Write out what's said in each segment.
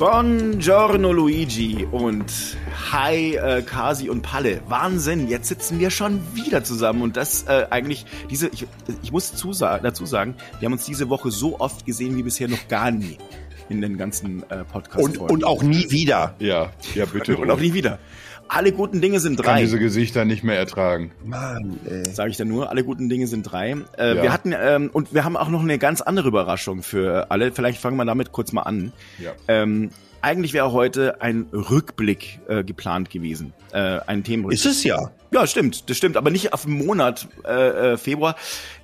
Buongiorno Luigi und hi äh, Kasi und Palle. Wahnsinn, jetzt sitzen wir schon wieder zusammen und das äh, eigentlich diese ich, ich muss zusagen, dazu sagen, wir haben uns diese Woche so oft gesehen wie bisher noch gar nie in den ganzen äh, Podcasts. Und, und auch nie wieder. Ja, ja bitte. und auch nie wieder. Alle guten Dinge sind Ich kann drei. diese Gesichter nicht mehr ertragen. Mann, ey. Sage ich dann nur, alle guten Dinge sind drei. Äh, Ja. Wir hatten ähm, und wir haben auch noch eine ganz andere Überraschung für alle. Vielleicht fangen wir damit kurz mal an. Ja. Ähm, eigentlich wäre heute ein Rückblick äh, geplant gewesen, äh, ein Themenrückblick. Ist es ja. Ja, stimmt, das stimmt, aber nicht auf den Monat äh, äh, Februar.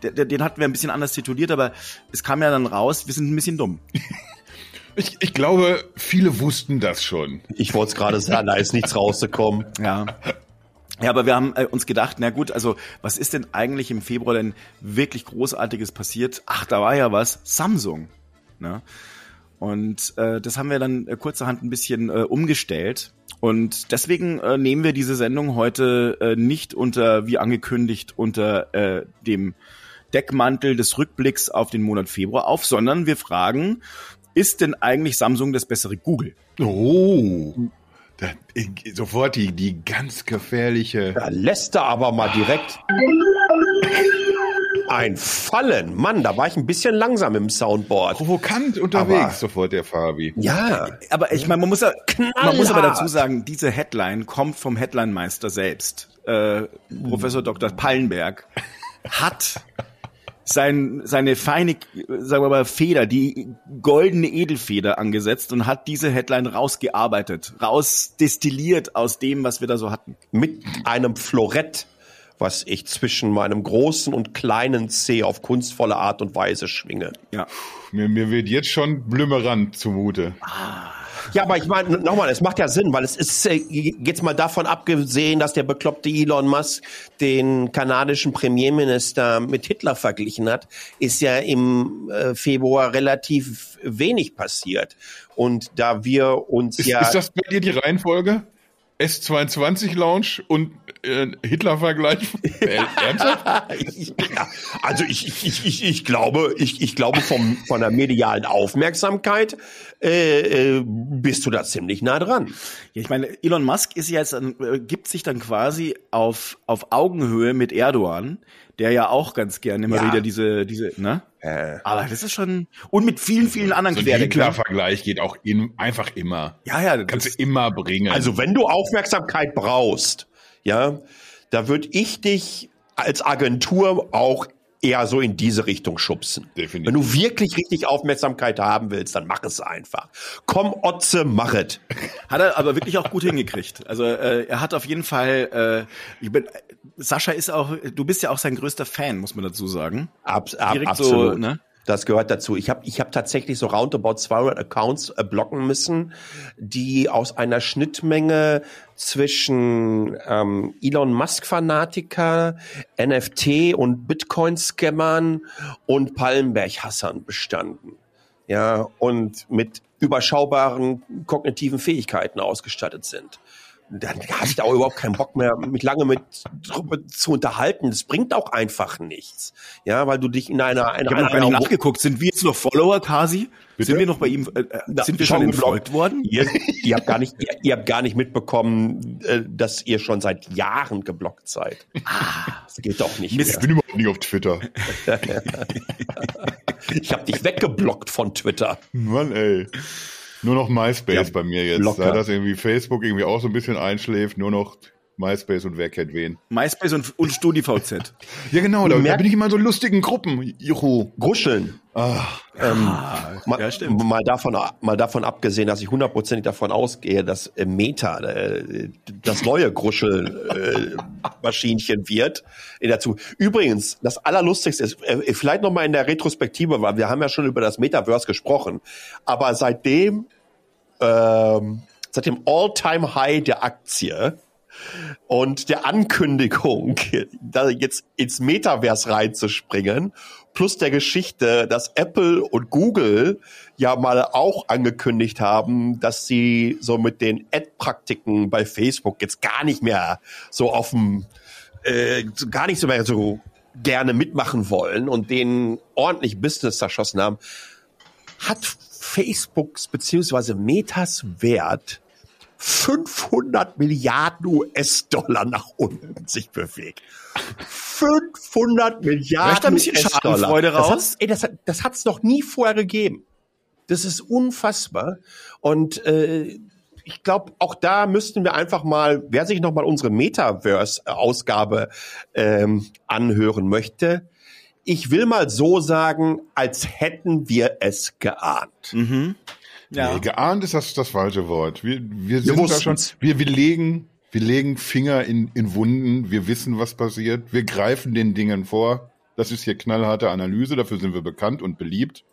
Der, den hatten wir ein bisschen anders tituliert, aber es kam ja dann raus, wir sind ein bisschen dumm. Ich, ich glaube, viele wussten das schon. Ich wollte es gerade sagen, da ist nichts rausgekommen. Ja. Ja, aber wir haben äh, uns gedacht, na gut, also was ist denn eigentlich im Februar denn wirklich Großartiges passiert? Ach, da war ja was, Samsung. Ne? Und äh, das haben wir dann äh, kurzerhand ein bisschen äh, umgestellt. Und deswegen äh, nehmen wir diese Sendung heute äh, nicht unter, wie angekündigt, unter äh, dem Deckmantel des Rückblicks auf den Monat Februar auf, sondern wir fragen, ist denn eigentlich Samsung das bessere Google? Oh. Da, ich, sofort die, die ganz gefährliche. Da lässt er aber mal direkt ein Fallen. Mann, da war ich ein bisschen langsam im Soundboard. Provokant unterwegs, Aber- sofort der Fabi. Ja, Aber ich meine, man muss ja, man muss aber dazu sagen, diese Headline kommt vom Headline-Meister selbst. Äh, Professor Dr. Pallenberg hat sein, seine feine, sagen wir mal, Feder, die goldene Edelfeder angesetzt und hat diese Headline rausgearbeitet, rausdestilliert aus dem, was wir da so hatten. mit einem Florett, was ich zwischen meinem großen und kleinen C auf kunstvolle Art und Weise schwinge. Ja. Mir, mir wird jetzt schon blümmerant zumute. Ja, aber ich meine, nochmal, es macht ja Sinn, weil es ist äh, jetzt mal davon abgesehen, dass der bekloppte Elon Musk den kanadischen Premierminister mit Hitler verglichen hat, ist ja im äh, Februar relativ wenig passiert. Und da wir uns Ist, ja ist das bei dir die Reihenfolge? S22 Launch und äh, Hitler-Vergleich? Äh, ja, also ich, ich, ich, ich, glaube, ich, ich glaube vom, von der medialen Aufmerksamkeit äh, äh, bist du da ziemlich nah dran. Ja, ich meine, Elon Musk ist jetzt, äh, gibt sich dann quasi auf, auf Augenhöhe mit Erdogan, der ja auch ganz gerne immer Ja. wieder diese, diese, ne? Äh, Aber das ist schon, und mit vielen, vielen anderen So ein Querdenkern. Hitler-Vergleich geht auch in, einfach immer. Ja, ja, das Kannst du immer bringen. also wenn du Aufmerksamkeit brauchst, ja, da würde ich dich als Agentur auch eher so in diese Richtung schubsen. Definitiv. Wenn du wirklich richtig Aufmerksamkeit haben willst, dann mach es einfach. Komm, Otze, mach es. Hat er aber wirklich auch gut hingekriegt. Also äh, er hat auf jeden Fall, äh, ich bin, Sascha ist auch, du bist ja auch sein größter Fan, muss man dazu sagen. Ab, ab, Direkt absolut. so, ne? Das gehört dazu. Ich habe ich hab tatsächlich so roundabout 200 Accounts äh, blocken müssen, die aus einer Schnittmenge zwischen ähm, Elon Musk-Fanatiker, NFT- und Bitcoin-Scammern und Pallenberg-Hassern bestanden. Ja, und mit überschaubaren kognitiven Fähigkeiten ausgestattet sind. Dann hatte ich da auch überhaupt keinen Bock mehr, mich lange mit drüber zu unterhalten. Das bringt auch einfach nichts. Ja, weil du dich in einer, in Ich habe einer nicht nachgeguckt. Sind wir jetzt noch Follower, Kasi? Bitte? Sind wir noch bei ihm, äh, äh, Na, sind wir schon geblockt. entfolgt worden? Ihr, ihr, habt gar nicht, ihr, ihr habt gar nicht mitbekommen, äh, dass ihr schon seit Jahren geblockt seid. Das geht doch nicht ich mehr. bin überhaupt nicht auf Twitter. Ich habe dich weggeblockt von Twitter. Mann, ey. Nur noch MySpace Ja, bei mir jetzt. locker. Da das irgendwie Facebook irgendwie auch so ein bisschen einschläft, nur noch MySpace und wer kennt wen. MySpace und, und StudiVZ. Ja, genau, da, da bin ich immer in so lustigen Gruppen. Juhu. Gruscheln. Ah, Ähm, mal, ja, stimmt. mal davon, mal davon abgesehen, dass ich hundertprozentig davon ausgehe, dass äh, Meta äh, das neue Gruschel-Maschinchen wird. In dazu. Übrigens, das Allerlustigste ist, äh, vielleicht noch mal in der Retrospektive, weil wir haben ja schon über das Metaverse gesprochen, aber seitdem, ähm, seit dem All-Time-High der Aktie und der Ankündigung, da jetzt ins Metaverse reinzuspringen, plus der Geschichte, dass Apple und Google ja mal auch angekündigt haben, dass sie so mit den Ad-Praktiken bei Facebook jetzt gar nicht mehr so dem, äh, gar nicht so mehr so gerne mitmachen wollen und denen ordentlich Business zerschossen haben, hat Facebooks beziehungsweise Metas Wert 500 Milliarden US-Dollar nach unten sich bewegt. 500 Milliarden US-Dollar. Das hat's, ey, das, hat, das hat's noch nie vorher gegeben. Das ist unfassbar. Und äh, ich glaube, auch da müssten wir einfach mal, wer sich noch mal unsere Metaverse-Ausgabe ähm, anhören möchte, ich will mal so sagen, als hätten wir es geahnt. Mhm. Ja. Nee, geahnt ist das das falsche Wort. Wir, wir sind wir da schon, wir, wir legen, wir legen Finger in, in Wunden, wir wissen, was passiert, wir greifen den Dingen vor. Das ist hier knallharte Analyse, dafür sind wir bekannt und beliebt.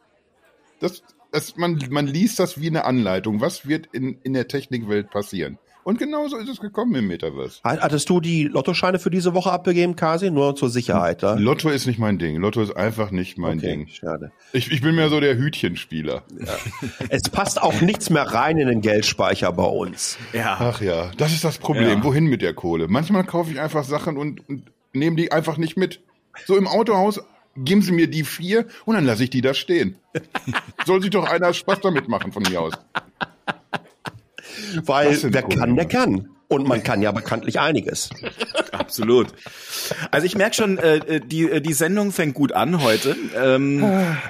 Das, das, man, man liest das wie eine Anleitung. Was wird in, in der Technikwelt passieren? Und genauso ist es gekommen im Metaverse. Hattest du die Lottoscheine für diese Woche abgegeben, Kasi? Nur zur Sicherheit, ja? Lotto ist nicht mein Ding. Lotto ist einfach nicht mein okay, Ding. Schade. Ich, ich bin mehr so der Hütchenspieler. Ja. es passt auch nichts mehr rein in den Geldspeicher bei uns. Ja. Ach ja, das ist das Problem. Ja. Wohin mit der Kohle? Manchmal kaufe ich einfach Sachen und, und nehme die einfach nicht mit. So im Autohaus geben Sie mir die vier und dann lasse ich die da stehen. Soll sich doch einer Spaß damit machen von mir aus. Weil wer kann, der kann. Und man kann ja bekanntlich einiges. Absolut. Also ich merke schon, äh, die, äh, die Sendung fängt gut an heute. Ähm,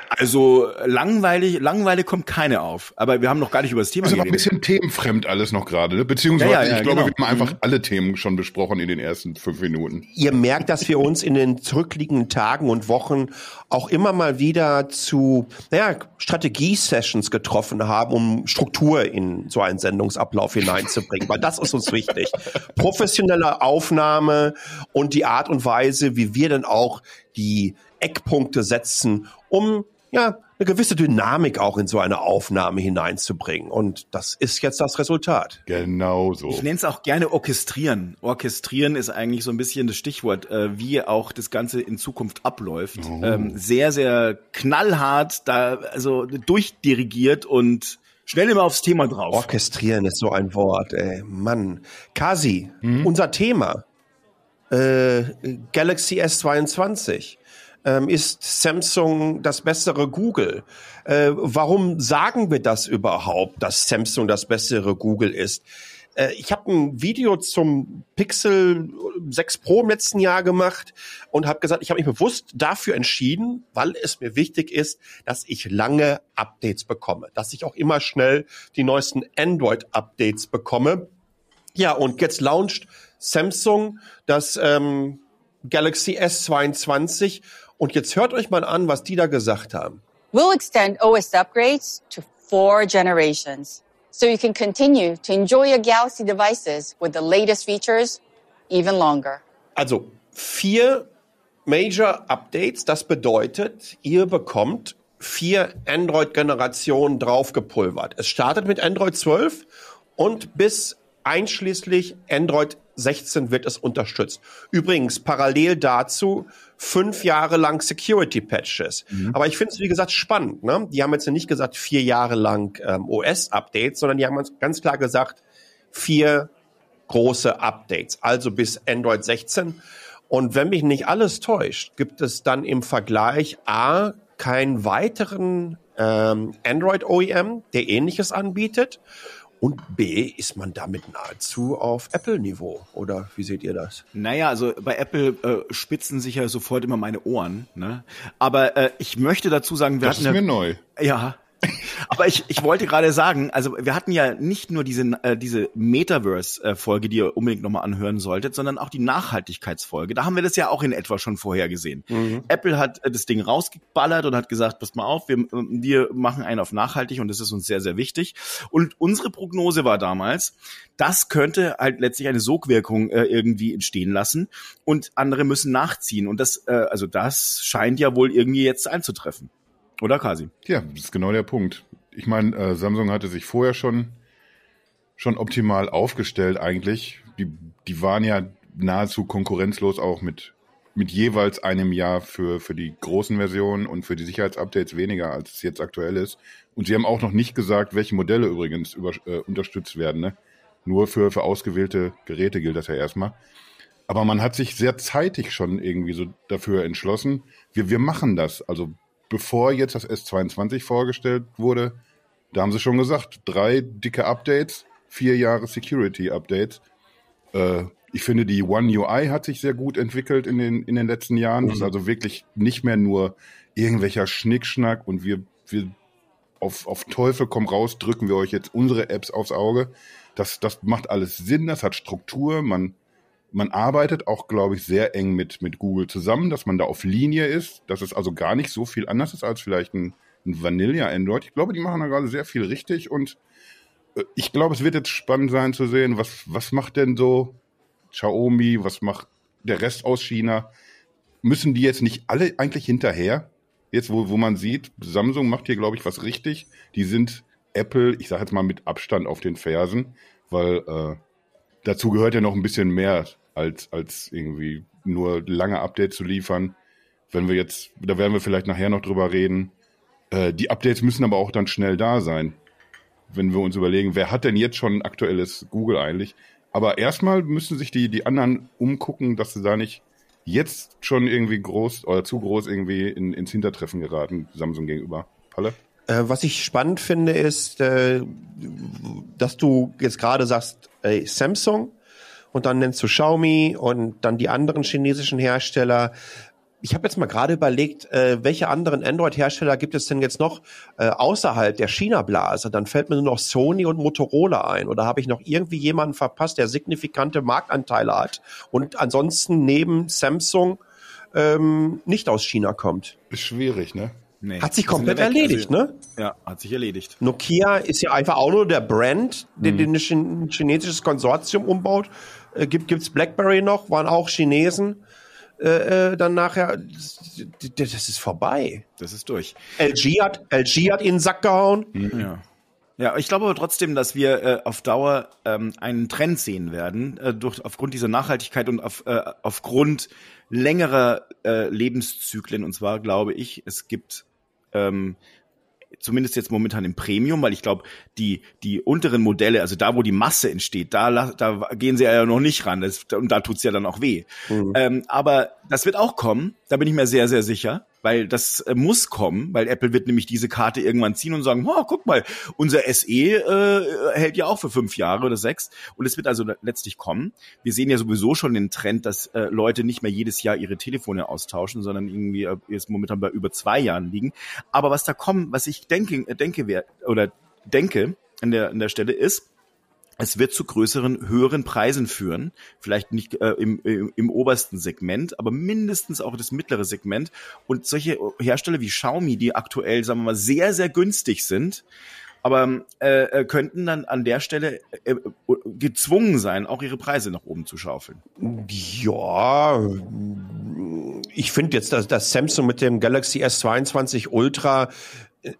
also langweilig, Langweile kommt keine auf. Aber wir haben noch gar nicht über das Thema gesprochen. Das ist aber ein bisschen themenfremd alles noch gerade. Ne? Beziehungsweise ja, ja, ja, ich glaube, genau. wir haben einfach mhm. alle Themen schon besprochen in den ersten fünf Minuten. Ihr merkt, dass wir uns in den zurückliegenden Tagen und Wochen auch immer mal wieder zu naja, Strategie-Sessions getroffen haben, um Struktur in so einen Sendungsablauf hineinzubringen. Weil das ist uns wichtig. Professionelle Aufnahme und die Art und Weise, wie wir dann auch die Eckpunkte setzen, um ja, eine gewisse Dynamik auch in so eine Aufnahme hineinzubringen. Und das ist jetzt das Resultat. Genau so. Ich nenne es auch gerne orchestrieren. Orchestrieren ist eigentlich so ein bisschen das Stichwort, äh, wie auch das Ganze in Zukunft abläuft. Oh. Ähm, sehr, sehr knallhart, da also durchdirigiert und schnell immer aufs Thema drauf. Orchestrieren ist so ein Wort, ey. Mann. Kasi, mhm. unser Thema. Äh, Galaxy S22 ähm, ist Samsung das bessere Google? Äh, warum sagen wir das überhaupt, dass Samsung das bessere Google ist? Äh, ich habe ein Video zum Pixel 6 Pro im letzten Jahr gemacht und habe gesagt, ich habe mich bewusst dafür entschieden, weil es mir wichtig ist, dass ich lange Updates bekomme, dass ich auch immer schnell die neuesten Android-Updates bekomme. Ja, und jetzt launcht Samsung das ähm, Galaxy S22 und jetzt hört euch mal an, was die da gesagt haben. We'll extend OS upgrades to four generations, so you can continue to enjoy your Galaxy devices with the latest features even longer. Also vier Major Updates, das bedeutet, ihr bekommt vier Android-Generationen draufgepulvert. Es startet mit Android 12 und bis einschließlich Android 16 wird es unterstützt. Übrigens, parallel dazu fünf Jahre lang Security Patches. Mhm. Aber ich finde es, wie gesagt, spannend. Ne? Die haben jetzt nicht gesagt vier Jahre lang ähm, OS-Updates, sondern die haben ganz klar gesagt, vier große Updates, also bis Android 16. Und wenn mich nicht alles täuscht, gibt es dann im Vergleich A keinen weiteren ähm, Android OEM, der ähnliches anbietet. Und B, ist man damit nahezu auf Apple-Niveau? Oder wie seht ihr das? Naja, also bei Apple äh, spitzen sich ja sofort immer meine Ohren. Ne? Aber äh, ich möchte dazu sagen, wir das hatten. Das ist mir neu. Ja, aber ich, ich wollte gerade sagen, also wir hatten ja nicht nur diese, äh, diese Metaverse-Folge, die ihr unbedingt nochmal anhören solltet, sondern auch die Nachhaltigkeitsfolge. Da haben wir das ja auch in etwa schon vorher gesehen. Mhm. Apple hat äh, das Ding rausgeballert und hat gesagt, passt mal auf, wir, wir machen einen auf nachhaltig und das ist uns sehr, sehr wichtig. Und unsere Prognose war damals, das könnte halt letztlich eine Sogwirkung äh, irgendwie entstehen lassen und andere müssen nachziehen. Und das, äh, also das scheint ja wohl irgendwie jetzt einzutreffen. Oder Kasi? Ja, das ist genau der Punkt. Ich meine, äh, Samsung hatte sich vorher schon, schon optimal aufgestellt eigentlich. Die, die waren ja nahezu konkurrenzlos auch mit, mit jeweils einem Jahr für, für die großen Versionen und für die Sicherheitsupdates weniger, als es jetzt aktuell ist. Und sie haben auch noch nicht gesagt, welche Modelle übrigens über, äh, unterstützt werden. Ne? Nur für, für ausgewählte Geräte gilt das ja erstmal. Aber man hat sich sehr zeitig schon irgendwie so dafür entschlossen, wir, wir machen das. Also bevor jetzt das S22 vorgestellt wurde, Da haben sie schon gesagt, drei dicke Updates, vier Jahre Security-Updates. Äh, ich finde, die One UI hat sich sehr gut entwickelt in den, in den letzten Jahren. Das ist also wirklich nicht mehr nur irgendwelcher Schnickschnack und wir, wir auf, auf Teufel komm raus, drücken wir euch jetzt unsere Apps aufs Auge. Das, das macht alles Sinn, das hat Struktur, man, man arbeitet auch, glaube ich, sehr eng mit, mit Google zusammen, dass man da auf Linie ist, dass es also gar nicht so viel anders ist als vielleicht ein, ein Vanilla Android. Ich glaube, die machen da gerade sehr viel richtig und äh, ich glaube, es wird jetzt spannend sein zu sehen, was, was macht denn so Xiaomi, was macht der Rest aus China? Müssen die jetzt nicht alle eigentlich hinterher? Jetzt, wo, wo man sieht, Samsung macht hier, glaube ich, was richtig. Die sind Apple, ich sage jetzt mal mit Abstand auf den Fersen, weil äh, dazu gehört ja noch ein bisschen mehr als, als irgendwie nur lange Updates zu liefern. Wenn wir jetzt, da werden wir vielleicht nachher noch drüber reden. Äh, die Updates müssen aber auch dann schnell da sein. Wenn wir uns überlegen, wer hat denn jetzt schon ein aktuelles Google eigentlich? Aber erstmal müssen sich die, die anderen umgucken, dass sie da nicht jetzt schon irgendwie groß oder zu groß irgendwie in, ins Hintertreffen geraten, Samsung gegenüber. Palle? Äh, was ich spannend finde, ist, äh, dass du jetzt gerade sagst, ey, Samsung und dann nennst du Xiaomi und dann die anderen chinesischen Hersteller. Ich habe jetzt mal gerade überlegt, äh, welche anderen Android-Hersteller gibt es denn jetzt noch äh, außerhalb der China-Blase? Dann fällt mir nur noch Sony und Motorola ein. Oder habe ich noch irgendwie jemanden verpasst, der signifikante Marktanteile hat und ansonsten neben Samsung ähm, nicht aus China kommt? Ist schwierig, ne? Nee, hat sich komplett erledigt, also, ne? Ja, hat sich erledigt. Nokia ist ja einfach auch nur der Brand, den, den ein chinesisches Konsortium umbaut. Äh, gibt gibt's BlackBerry noch? Waren auch Chinesen. Äh, äh, dann nachher, das, das ist vorbei. Das ist durch. LG hat, LG hat in den Sack gehauen. Mhm. Ja. Ja, ich glaube aber trotzdem, dass wir äh, auf Dauer ähm, einen Trend sehen werden, äh, durch, aufgrund dieser Nachhaltigkeit und auf, äh, aufgrund längerer äh, Lebenszyklen. Und zwar glaube ich, es gibt ähm, zumindest jetzt momentan im Premium, weil ich glaube, die, die unteren Modelle, also da, wo die Masse entsteht, da, da gehen sie ja noch nicht ran. Das, und da tut's ja dann auch weh. Mhm. Ähm, aber das wird auch kommen, da bin ich mir sehr, sehr sicher weil das äh, muss kommen, weil Apple wird nämlich diese Karte irgendwann ziehen und sagen, oh, guck mal, unser SE äh, hält ja auch für fünf Jahre oder sechs und es wird also letztlich kommen. Wir sehen ja sowieso schon den Trend, dass äh, Leute nicht mehr jedes Jahr ihre Telefone austauschen, sondern irgendwie äh, jetzt momentan bei über zwei Jahren liegen. Aber was da kommen, was ich denke, denke wer, oder denke an der, an der Stelle ist, es wird zu größeren, höheren Preisen führen. Vielleicht nicht äh, im, im, im obersten Segment, aber mindestens auch das mittlere Segment. Und solche Hersteller wie Xiaomi, die aktuell, sagen wir mal, sehr, sehr günstig sind, aber äh, äh könnten dann an der Stelle äh, gezwungen sein, auch ihre Preise nach oben zu schaufeln. Ja, ich finde jetzt, dass, dass Samsung mit dem Galaxy S22 Ultra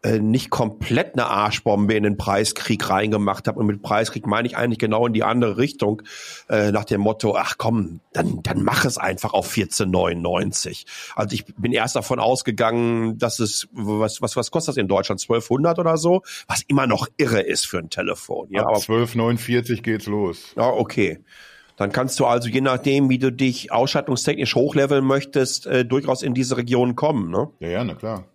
äh, nicht komplett eine Arschbombe in den Preiskrieg reingemacht habe. Und mit Preiskrieg meine ich eigentlich genau in die andere Richtung, äh, nach dem Motto, ach komm, dann, dann mach es einfach auf 14,99. Also ich bin erst davon ausgegangen, dass es, was, was, was kostet das in Deutschland? 1200 oder so? Was immer noch irre ist für ein Telefon. Ja, Ab 12,49 geht's los. Ja, okay. Dann kannst du also je nachdem, wie du dich ausstattungstechnisch hochleveln möchtest, äh, durchaus in diese Region kommen. Ne? Ja, ja, na klar.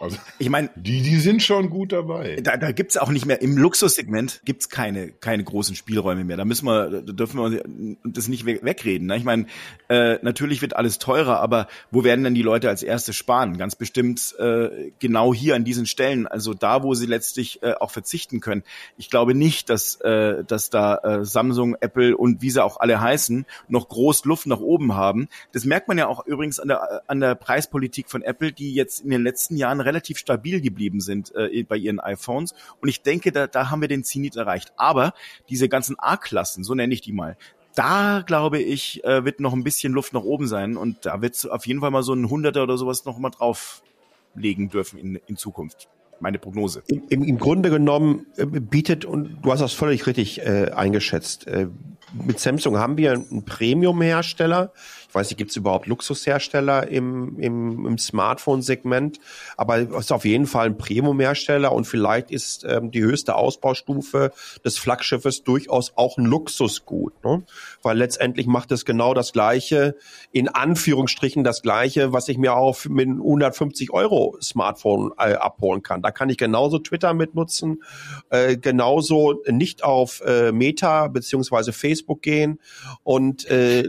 Also, ich meine, die, die sind schon gut dabei. Da, da gibt's auch nicht mehr, im Luxussegment gibt's keine, keine großen Spielräume mehr. Da müssen wir, da dürfen wir das nicht wegreden. Ne? Ich meine, äh, natürlich wird alles teurer, aber wo werden denn die Leute als erstes sparen? Ganz bestimmt äh, genau hier an diesen Stellen, also da, wo sie letztlich äh, auch verzichten können. Ich glaube nicht, dass, äh, dass da äh, Samsung, Apple und wie sie auch alle heißen, noch groß Luft nach oben haben. Das merkt man ja auch übrigens an der, an der Preispolitik von Apple, die jetzt in den letzten letzten Jahren relativ stabil geblieben sind äh, bei ihren iPhones. Und ich denke, da, da haben wir den Zenit erreicht. Aber diese ganzen A-Klassen, so nenne ich die mal, da glaube ich, äh, wird noch ein bisschen Luft nach oben sein und da wird es auf jeden Fall mal so ein Hunderter oder sowas noch mal drauflegen dürfen in, in Zukunft. Meine Prognose. Im, Im, Grunde genommen äh, bietet, und du hast das völlig richtig äh, eingeschätzt, äh, mit Samsung haben wir einen Premium-Hersteller, weiß nicht, gibt es überhaupt Luxushersteller im, im, im Smartphone-Segment, aber ist auf jeden Fall ein Premium-Hersteller und vielleicht ist ähm, die höchste Ausbaustufe des Flaggschiffes durchaus auch ein Luxusgut, ne? weil letztendlich macht es genau das Gleiche, in Anführungsstrichen das Gleiche, was ich mir auch mit 150 Euro Smartphone äh, abholen kann. Da kann ich genauso Twitter mitnutzen, äh, genauso nicht auf äh, Meta beziehungsweise Facebook gehen und äh,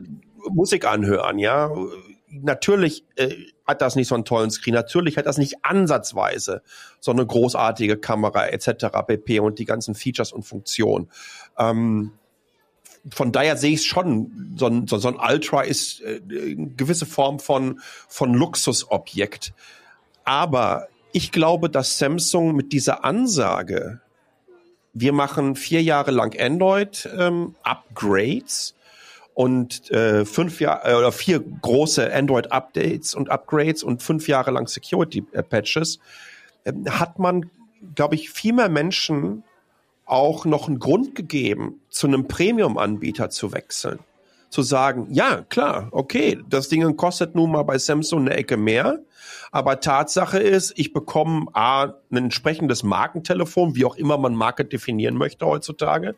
Musik anhören, ja. Natürlich äh, hat das nicht so einen tollen Screen, natürlich hat das nicht ansatzweise so eine großartige Kamera etc. pp. und die ganzen Features und Funktionen. Ähm, von daher sehe ich schon, so ein, so, so ein Ultra ist äh, eine gewisse Form von, von Luxusobjekt. Aber ich glaube, dass Samsung mit dieser Ansage, wir machen vier Jahre lang Android ähm, und äh, fünf Jahre äh, oder vier große Android Updates und Upgrades und fünf Jahre lang Security äh, Patches, äh, hat man, glaube ich, viel mehr Menschen auch noch einen Grund gegeben, zu einem Premium-Anbieter zu wechseln. Zu sagen, ja, klar, okay, das Ding kostet nun mal bei Samsung eine Ecke mehr, aber Tatsache ist, ich bekomme A, ein entsprechendes Markentelefon, wie auch immer man Marke definieren möchte heutzutage.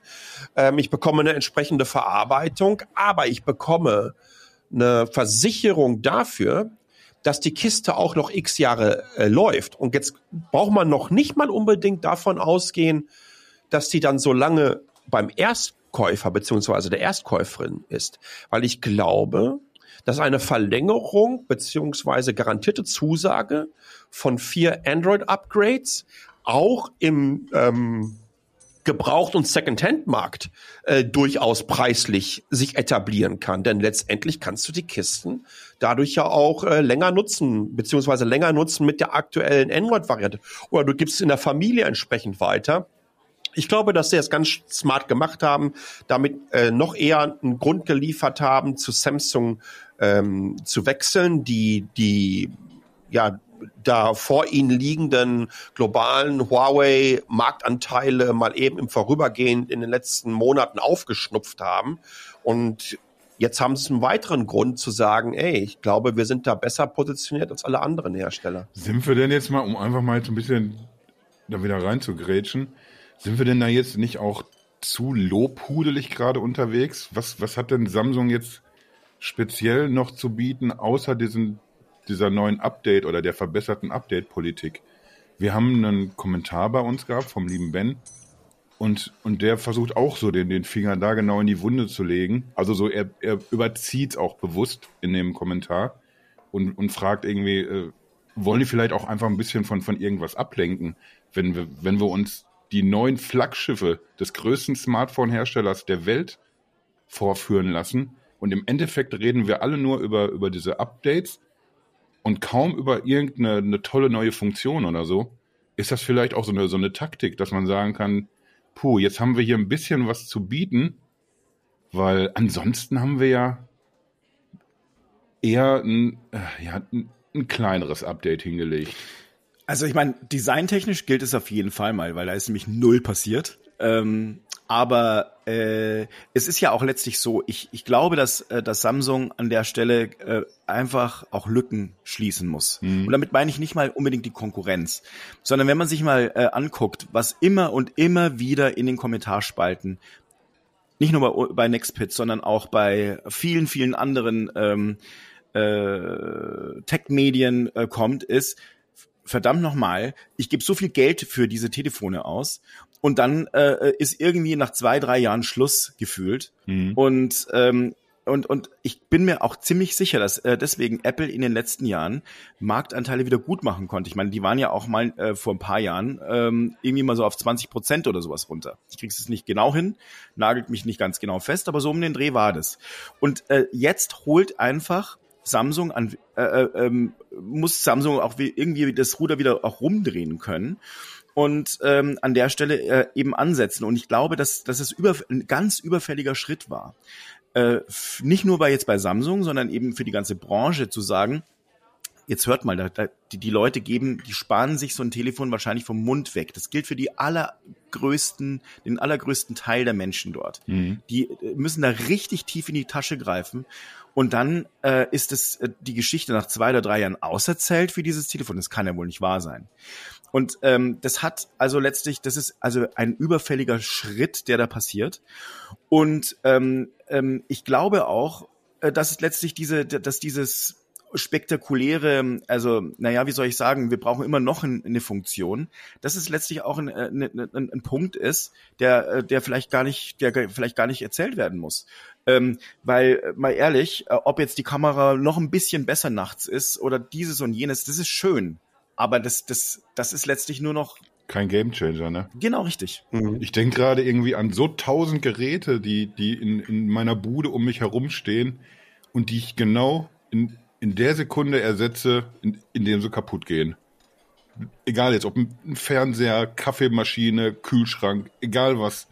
Ähm, ich bekomme eine entsprechende Verarbeitung, aber ich bekomme eine Versicherung dafür, dass die Kiste auch noch x Jahre äh, läuft. Und jetzt braucht man noch nicht mal unbedingt davon ausgehen, dass die dann so lange beim Erstkäufer beziehungsweise der Erstkäuferin ist. Weil ich glaube, dass eine Verlängerung beziehungsweise garantierte Zusage von vier Android-Upgrades auch im ähm, Gebraucht- und Second-Hand-Markt äh, durchaus preislich sich etablieren kann. Denn letztendlich kannst du die Kisten dadurch ja auch äh, länger nutzen, beziehungsweise länger nutzen mit der aktuellen Android-Variante. Oder du gibst es in der Familie entsprechend weiter. Ich glaube, dass sie es ganz smart gemacht haben, damit äh, noch eher einen Grund geliefert haben, zu Samsung ähm, zu wechseln, die die ja da vor ihnen liegenden globalen Huawei-Marktanteile mal eben im Vorübergehen in den letzten Monaten aufgeschnupft haben. Und jetzt haben sie einen weiteren Grund zu sagen, ey, ich glaube, wir sind da besser positioniert als alle anderen Hersteller. Sind wir denn jetzt mal, um einfach mal so ein bisschen da wieder reinzugrätschen, sind wir denn da jetzt nicht auch zu lobhudelig gerade unterwegs? Was, was hat denn Samsung jetzt speziell noch zu bieten, außer diesen, dieser neuen Update oder der verbesserten Update-Politik? Wir haben einen Kommentar bei uns gehabt vom lieben Ben und, und der versucht auch so den, den Finger da genau in die Wunde zu legen. Also so, er, er überzieht auch bewusst in dem Kommentar und, und fragt irgendwie, äh, wollen die vielleicht auch einfach ein bisschen von, von irgendwas ablenken, wenn wir, wenn wir uns die neuen Flaggschiffe des größten Smartphone-Herstellers der Welt vorführen lassen. Und im Endeffekt reden wir alle nur über, über diese Updates und kaum über irgendeine eine tolle neue Funktion oder so. Ist das vielleicht auch so eine, so eine Taktik, dass man sagen kann, puh, jetzt haben wir hier ein bisschen was zu bieten, weil ansonsten haben wir ja eher ein, äh, ja, ein, ein kleineres Update hingelegt. Also ich meine, designtechnisch gilt es auf jeden Fall mal, weil da ist nämlich null passiert. Ähm, aber äh, es ist ja auch letztlich so, ich, ich glaube, dass, äh, dass Samsung an der Stelle äh, einfach auch Lücken schließen muss. Mhm. Und damit meine ich nicht mal unbedingt die Konkurrenz, sondern wenn man sich mal äh, anguckt, was immer und immer wieder in den Kommentarspalten, nicht nur bei, bei Nextpit, sondern auch bei vielen, vielen anderen ähm, äh, Tech-Medien äh, kommt, ist, verdammt nochmal, ich gebe so viel Geld für diese Telefone aus und dann äh, ist irgendwie nach zwei, drei Jahren Schluss gefühlt. Mhm. Und ähm, und, und ich bin mir auch ziemlich sicher, dass äh, deswegen Apple in den letzten Jahren Marktanteile wieder gut machen konnte. Ich meine, die waren ja auch mal äh, vor ein paar Jahren ähm, irgendwie mal so auf 20 Prozent oder sowas runter. Ich krieg's es nicht genau hin, nagelt mich nicht ganz genau fest, aber so um den Dreh war das. Und äh, jetzt holt einfach Samsung an, äh, äh, ähm, muss Samsung auch wie, irgendwie das Ruder wieder auch rumdrehen können und ähm, an der Stelle äh, eben ansetzen. Und ich glaube, dass, dass es über, ein ganz überfälliger Schritt war. Äh, nicht nur bei jetzt bei Samsung, sondern eben für die ganze Branche zu sagen, jetzt hört mal, da, da, die, die Leute geben, die sparen sich so ein Telefon wahrscheinlich vom Mund weg. Das gilt für die allergrößten, den allergrößten Teil der Menschen dort. Mhm. Die äh, müssen da richtig tief in die Tasche greifen. Und dann äh, ist es äh, die Geschichte nach zwei oder drei Jahren auserzählt für dieses Telefon. Das kann ja wohl nicht wahr sein. Und ähm, das hat also letztlich, das ist also ein überfälliger Schritt, der da passiert. Und ähm, ähm, ich glaube auch, äh, dass es letztlich diese, dass dieses spektakuläre, also naja, wie soll ich sagen, wir brauchen immer noch ein, eine Funktion, dass es letztlich auch ein, äh, ein, ein, ein Punkt ist, der, äh, der vielleicht gar nicht, der vielleicht gar nicht erzählt werden muss. Ähm, weil, mal ehrlich, ob jetzt die Kamera noch ein bisschen besser nachts ist oder dieses und jenes, das ist schön. Aber das, das, das ist letztlich nur noch. Kein Gamechanger, ne? Genau richtig. Mhm. Ich denke gerade irgendwie an so tausend Geräte, die, die in, in meiner Bude um mich herumstehen und die ich genau in, in der Sekunde ersetze, in, in dem sie kaputt gehen. Egal jetzt, ob ein Fernseher, Kaffeemaschine, Kühlschrank, egal was.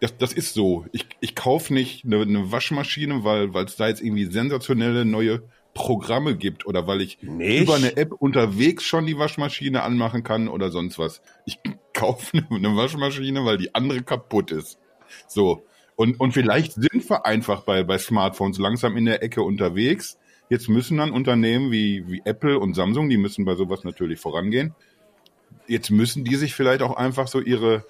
Das, das ist so. Ich, ich kaufe nicht eine, eine Waschmaschine, weil es da jetzt irgendwie sensationelle neue Programme gibt oder weil ich Nicht? über eine App unterwegs schon die Waschmaschine anmachen kann oder sonst was. Ich kaufe eine Waschmaschine, weil die andere kaputt ist. So. Und, und vielleicht sind wir einfach bei, bei Smartphones langsam in der Ecke unterwegs. Jetzt müssen dann Unternehmen wie, wie Apple und Samsung, die müssen bei sowas natürlich vorangehen. Jetzt müssen die sich vielleicht auch einfach so ihre,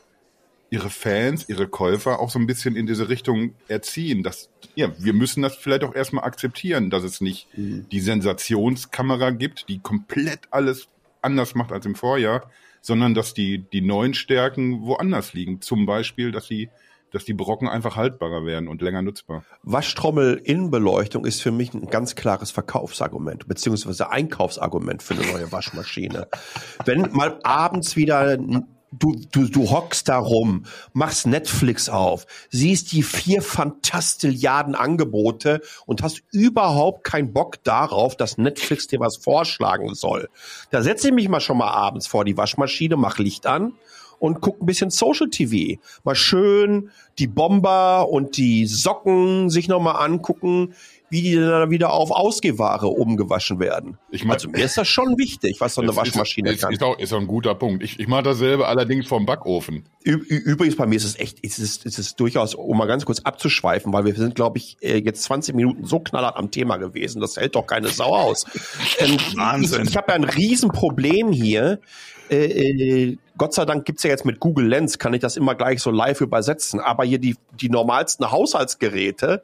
ihre Fans, ihre Käufer auch so ein bisschen in diese Richtung erziehen. Dass, ja, wir müssen das vielleicht auch erstmal akzeptieren, dass es nicht die Sensationskamera gibt, die komplett alles anders macht als im Vorjahr, sondern dass die, die neuen Stärken woanders liegen. Zum Beispiel, dass die, dass die Brocken einfach haltbarer werden und länger nutzbar. Waschtrommel-Innenbeleuchtung ist für mich ein ganz klares Verkaufsargument, beziehungsweise Einkaufsargument für eine neue Waschmaschine. Wenn mal abends wieder du, du, du hockst da rum, machst Netflix auf, siehst die vier Fantastilliarden Angebote und hast überhaupt keinen Bock darauf, dass Netflix dir was vorschlagen soll. Da setze ich mich mal schon mal abends vor die Waschmaschine, mach Licht an und guck ein bisschen Social TV. Mal schön die Bomber und die Socken sich nochmal angucken, wie die dann wieder auf Ausgehware umgewaschen werden. Ich mein- also mir ist das schon wichtig, was so eine Waschmaschine ist, ist, kann. ist, auch, ist auch ein guter Punkt. Ich, ich mache dasselbe allerdings vom Backofen. Ü übrigens bei mir ist es echt, ist es, ist es durchaus, um mal ganz kurz abzuschweifen, weil wir sind, glaube ich, äh, jetzt 20 Minuten so knallhart am Thema gewesen, das hält doch keine Sau aus. Wahnsinn. Ich, ich habe ja ein Riesenproblem hier. Äh, äh, Gott sei Dank gibt's ja jetzt mit Google Lens, kann ich das immer gleich so live übersetzen. Aber hier die, die normalsten Haushaltsgeräte,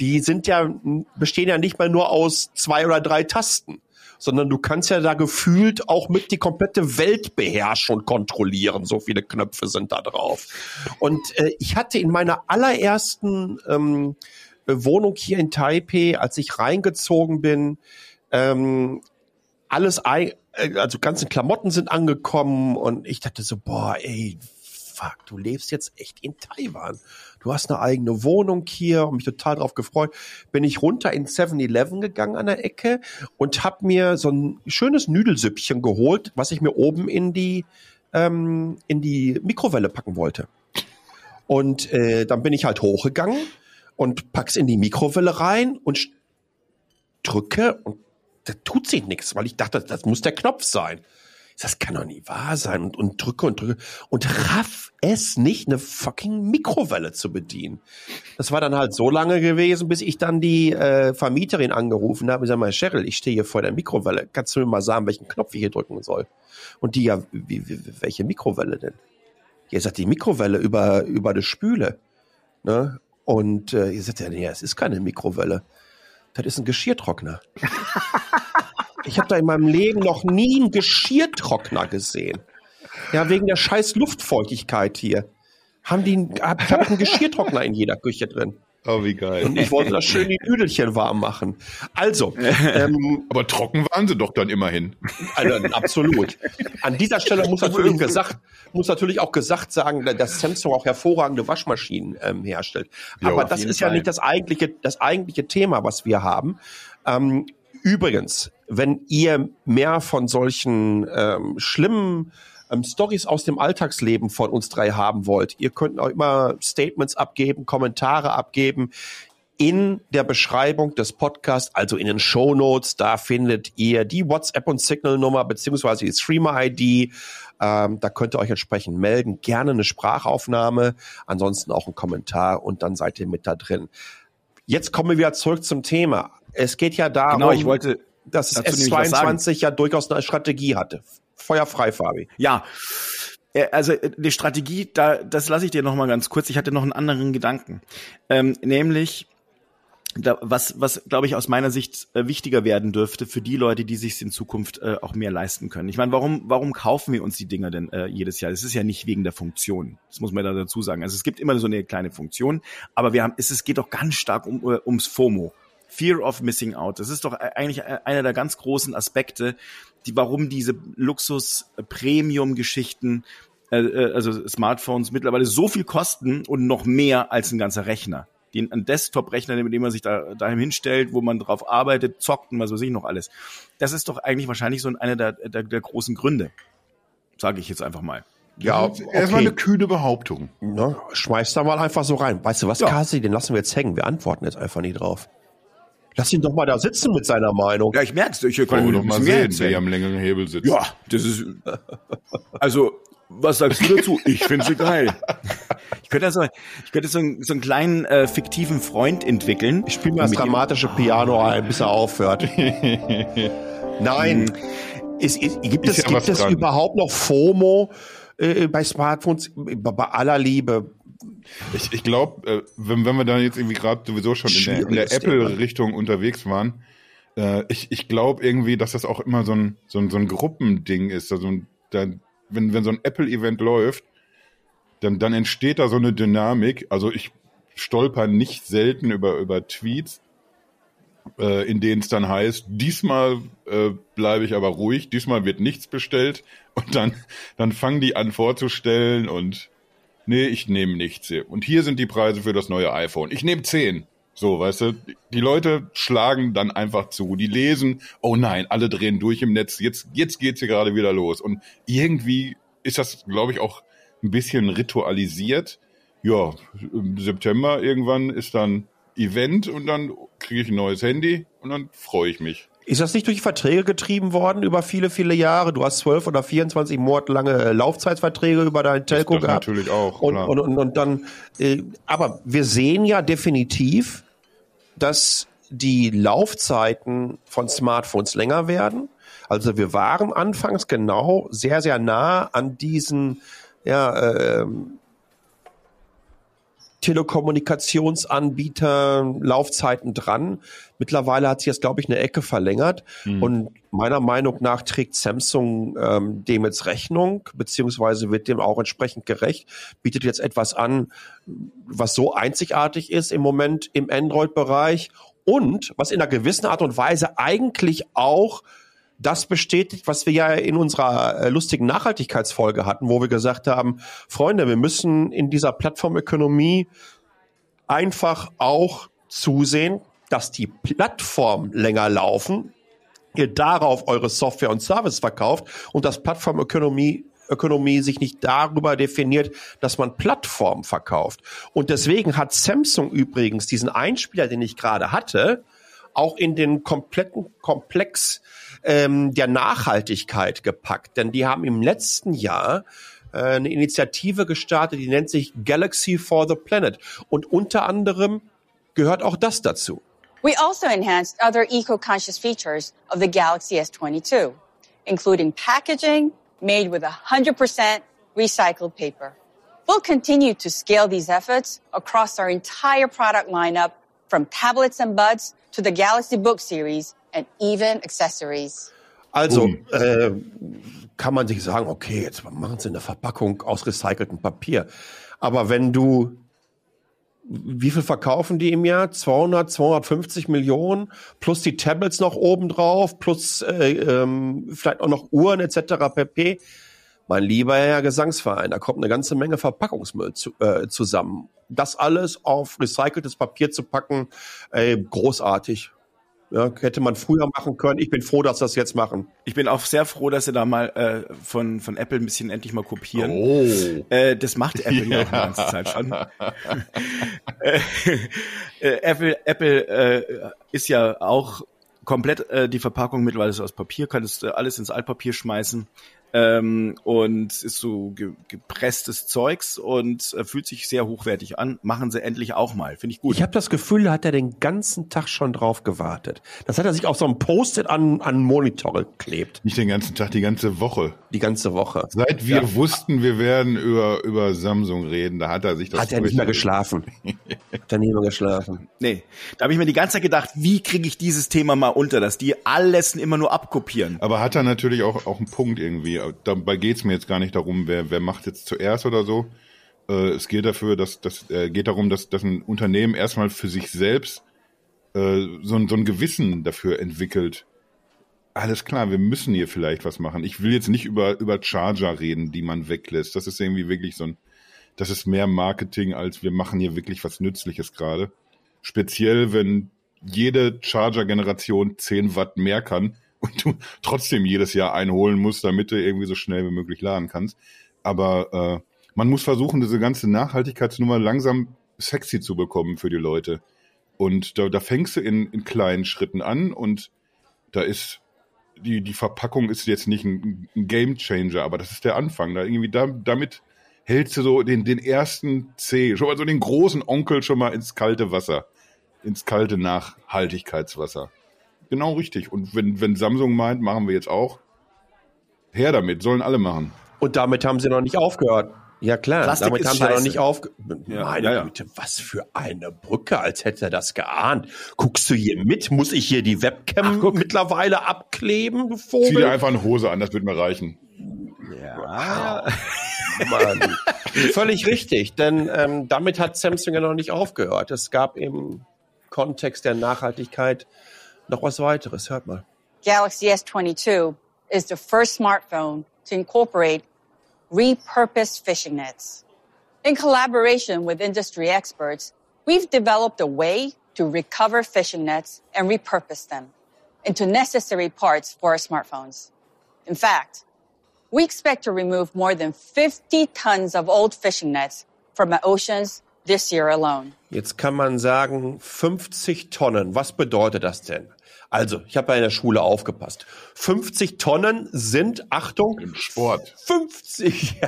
die sind ja, bestehen ja nicht mal nur aus zwei oder drei Tasten sondern du kannst ja da gefühlt auch mit die komplette Welt beherrschen und kontrollieren. So viele Knöpfe sind da drauf. Und äh, ich hatte in meiner allerersten ähm, Wohnung hier in Taipei, als ich reingezogen bin, ähm, alles, ei- äh, also ganzen Klamotten sind angekommen und ich dachte so, boah, ey, fuck, du lebst jetzt echt in Taiwan. Du hast eine eigene Wohnung hier und mich total drauf gefreut. Bin ich runter in 7-Eleven gegangen an der Ecke und hab mir so ein schönes Nudelsüppchen geholt, was ich mir oben in die, ähm, in die Mikrowelle packen wollte. Und äh, dann bin ich halt hochgegangen und pack's in die Mikrowelle rein und drücke und da tut sich nichts, weil ich dachte, das muss der Knopf sein. Das kann doch nie wahr sein und, und drücke und drücke und raff es nicht, eine fucking Mikrowelle zu bedienen. Das war dann halt so lange gewesen, bis ich dann die äh, Vermieterin angerufen habe. Ich sag mal, Cheryl, ich stehe hier vor der Mikrowelle. Kannst du mir mal sagen, welchen Knopf ich hier drücken soll? Und die ja, wie, wie, welche Mikrowelle denn? Ihr sagt die Mikrowelle über über die Spüle, ne? Und äh, ihr sagt ja, nee, es ist keine Mikrowelle. Das ist ein Geschirrtrockner. Ich habe da in meinem Leben noch nie einen Geschirrtrockner gesehen. Ja, wegen der scheiß Luftfeuchtigkeit hier. Haben die, hab, ich einen Geschirrtrockner in jeder Küche drin. Oh, wie geil. Und ich wollte das schön die Nüdelchen warm machen. Also, ähm, Aber trocken waren sie doch dann immerhin. also, absolut. An dieser Stelle muss natürlich gesagt, muss natürlich auch gesagt sagen, dass Samsung auch hervorragende Waschmaschinen ähm, herstellt. Ja, Aber das ist ja Fall. nicht das eigentliche, das eigentliche Thema, was wir haben. Ähm, übrigens, wenn ihr mehr von solchen ähm, schlimmen ähm, Stories aus dem Alltagsleben von uns drei haben wollt, ihr könnt auch immer Statements abgeben, Kommentare abgeben. in der Beschreibung des Podcasts, also in den Show Notes, da findet ihr die WhatsApp und Signal-Nummer beziehungsweise die Streamer-ID. Ähm, da könnt ihr euch entsprechend melden. Gerne eine Sprachaufnahme, ansonsten auch ein Kommentar und dann seid ihr mit da drin. Jetzt kommen wir wieder zurück zum Thema. Es geht ja darum, Genau, ich wollte dass dazu nämlich was sagen. S22 ja durchaus eine Strategie hatte. Feuerfrei, Fabi. Ja, äh, also äh, die Strategie, da, das lasse ich dir noch mal ganz kurz. Ich hatte noch einen anderen Gedanken, ähm, nämlich da, was, was glaube ich aus meiner Sicht äh, wichtiger werden dürfte für die Leute, die sich in Zukunft äh, auch mehr leisten können. Ich meine, warum, warum kaufen wir uns die Dinger denn äh, jedes Jahr? Das ist ja nicht wegen der Funktion. Das muss man da dazu sagen. Also es gibt immer so eine kleine Funktion, aber wir haben, es, es geht doch ganz stark um, äh, ums FOMO. Fear of Missing Out. Das ist doch eigentlich einer der ganz großen Aspekte, die, warum diese Luxus-Premium-Geschichten, äh, äh, also Smartphones mittlerweile so viel kosten und noch mehr als ein ganzer Rechner. Den, ein Desktop-Rechner, mit dem man sich da daheim hinstellt, wo man drauf arbeitet, zockt und was weiß ich noch alles. Das ist doch eigentlich wahrscheinlich so einer der, der, der großen Gründe. Sage ich jetzt einfach mal. Ja, Erstmal eine okay. kühne Behauptung. Ne? Schmeiß da mal einfach so rein. Weißt du was, Ja. Kasi, den lassen wir jetzt hängen. Wir antworten jetzt einfach nie drauf. Lass ihn doch mal da sitzen mit seiner Meinung. Ja, ich merk's. Ich wir ein doch mal sehen, erzählen. wer am längeren Hebel sitzt. Ja, das ist. Also, was sagst du dazu? Ich finde sie geil. Ich könnte so, ich könnte so einen, so einen kleinen äh, fiktiven Freund entwickeln. Ich spiele mir das dramatische Piano ein, bis er aufhört. Nein. Ist, ist, gibt es, ja gibt es dran. überhaupt noch FOMO äh, bei Smartphones? Bei aller Liebe. Ich, ich glaube, äh, wenn, wenn wir da jetzt irgendwie gerade sowieso schon in der, in der. Apple-Richtung unterwegs waren, äh, ich, ich glaube irgendwie, dass das auch immer so ein, so ein, so ein Gruppending ist. Also da, wenn, wenn so ein Apple-Event läuft, dann, dann entsteht da so eine Dynamik. Also ich stolper nicht selten über, über Tweets, äh, in denen es dann heißt, diesmal äh, bleibe ich aber ruhig, diesmal wird nichts bestellt und dann, dann fangen die an vorzustellen und nee, ich nehme nichts. Und hier sind die Preise für das neue iPhone. Ich nehme 10. So, weißt du, die Leute schlagen dann einfach zu, die lesen, oh nein, alle drehen durch im Netz, jetzt, jetzt geht's hier gerade wieder los. Und irgendwie ist das, glaube ich, auch ein bisschen ritualisiert. Ja, im September irgendwann ist dann Event und dann kriege ich ein neues Handy und dann freue ich mich. Ist das nicht durch Verträge getrieben worden über viele, viele Jahre? Du hast zwölf oder 24 Monate lange äh, Laufzeitverträge über dein Telco das gehabt. natürlich auch, Und, und, und, und dann, äh, aber wir sehen ja definitiv, dass die Laufzeiten von Smartphones länger werden. Also wir waren anfangs genau sehr, sehr nah an diesen ja, ähm, Telekommunikationsanbieter Laufzeiten dran. Mittlerweile hat sich das, glaube ich, eine Ecke verlängert. Und meiner Meinung nach trägt Samsung ähm, dem jetzt Rechnung, beziehungsweise wird dem auch entsprechend gerecht, bietet jetzt etwas an, was so einzigartig ist im Moment im Android-Bereich und was in einer gewissen Art und Weise eigentlich auch das bestätigt, was wir ja in unserer äh, lustigen Nachhaltigkeitsfolge hatten, wo wir gesagt haben, Freunde, wir müssen in dieser Plattformökonomie einfach auch zusehen, dass die Plattformen länger laufen, ihr darauf eure Software und Service verkauft und dass Plattformökonomie Ökonomie sich nicht darüber definiert, dass man Plattformen verkauft. Und deswegen hat Samsung übrigens diesen Einspieler, den ich gerade hatte, auch in den kompletten Komplex ähm, der Nachhaltigkeit gepackt. Denn die haben im letzten Jahr äh, eine Initiative gestartet, die nennt sich Galaxy for the Planet. Und unter anderem gehört auch das dazu. We also enhanced other eco-conscious features of the Galaxy S22, including packaging made with 100% recycled paper. We'll continue to scale these efforts across our entire product lineup, from tablets and buds to the Galaxy Book series and even accessories. Also äh, kann man sich sagen, okay, jetzt machen sie eine Verpackung aus recyceltem Papier. Aber wenn du, wie viel verkaufen die im Jahr? 200, 250 Millionen plus die Tablets noch oben drauf, plus äh, ähm, vielleicht auch noch Uhren etc. pp. Mein lieber Herr Gesangsverein, da kommt eine ganze Menge Verpackungsmüll zu, äh, zusammen. Das alles auf recyceltes Papier zu packen, äh, großartig. Ja, hätte man früher machen können. Ich bin froh, dass sie das jetzt machen. Ich bin auch sehr froh, dass sie da mal äh, von, von Apple ein bisschen endlich mal kopieren. Oh. Äh, das macht Apple ja auch die ganze Zeit schon. äh, äh, Apple, Apple äh, ist ja auch komplett äh, die Verpackung mittlerweile ist aus Papier, könntest du alles ins Altpapier schmeißen ähm, und ist so ge gepresstes Zeugs und äh, fühlt sich sehr hochwertig an. Machen sie endlich auch mal, finde ich gut. Ich habe das Gefühl, da hat er den ganzen Tag schon drauf gewartet. Das hat er sich auf so einem Post-it an, an Monitor geklebt. Nicht den ganzen Tag, die ganze Woche. Die ganze Woche. Seit wir ja. wussten, wir werden über, über Samsung reden, da hat er sich das Hat er nicht mehr geschlafen. hat er nicht mehr geschlafen. Nee, da habe ich mir die ganze Zeit gedacht, wie kriege ich dieses Thema mal unter, dass die alles immer nur abkopieren. Aber hat er natürlich auch, auch einen Punkt irgendwie dabei geht's mir jetzt gar nicht darum, wer, wer macht jetzt zuerst oder so. Äh, es geht dafür, dass das äh, geht darum, dass, dass ein Unternehmen erstmal für sich selbst äh, so, ein, so ein Gewissen dafür entwickelt. Alles klar, wir müssen hier vielleicht was machen. Ich will jetzt nicht über, über Charger reden, die man weglässt. Das ist irgendwie wirklich so ein, das ist mehr Marketing, als wir machen hier wirklich was Nützliches gerade. Speziell, wenn jede Charger-Generation 10 Watt mehr kann, und du trotzdem jedes Jahr einholen musst, damit du irgendwie so schnell wie möglich laden kannst. Aber äh, man muss versuchen, diese ganze Nachhaltigkeitsnummer langsam sexy zu bekommen für die Leute. Und da, da fängst du in, in kleinen Schritten an und da ist die, die Verpackung ist jetzt nicht ein, ein Game Changer, aber das ist der Anfang. Da irgendwie da, damit hältst du so den, den ersten C, schon mal so den großen Onkel schon mal ins kalte Wasser, ins kalte Nachhaltigkeitswasser. Genau richtig. Und wenn, wenn Samsung meint, machen wir jetzt auch, her damit, sollen alle machen. Und damit haben sie noch nicht aufgehört. Ja klar, Plastik damit haben scheiße. sie noch nicht aufgehört. Ja, Meine ja, ja. Güte, was für eine Brücke, als hätte er das geahnt. Guckst du hier mit? Muss ich hier die Webcam mittlerweile abkleben, du Zieh Vogel? dir einfach eine Hose an, das wird mir reichen. Ja. Mann. Völlig richtig, denn ähm, damit hat Samsung ja noch nicht aufgehört. Es gab im Kontext der Nachhaltigkeit noch was weiteres. Hört mal. Galaxy S22 is the first smartphone to incorporate repurposed fishing nets. In collaboration with industry experts, we've developed a way to recover fishing nets and repurpose them into necessary parts for our smartphones. In fact, we expect to remove more than 50 tons of old fishing nets from our oceans this year alone. Jetzt kann man sagen, 50 Tonnen. Was bedeutet das denn? Also, ich habe ja in der Schule aufgepasst. 50 Tonnen sind, Achtung, Im Sport. 50,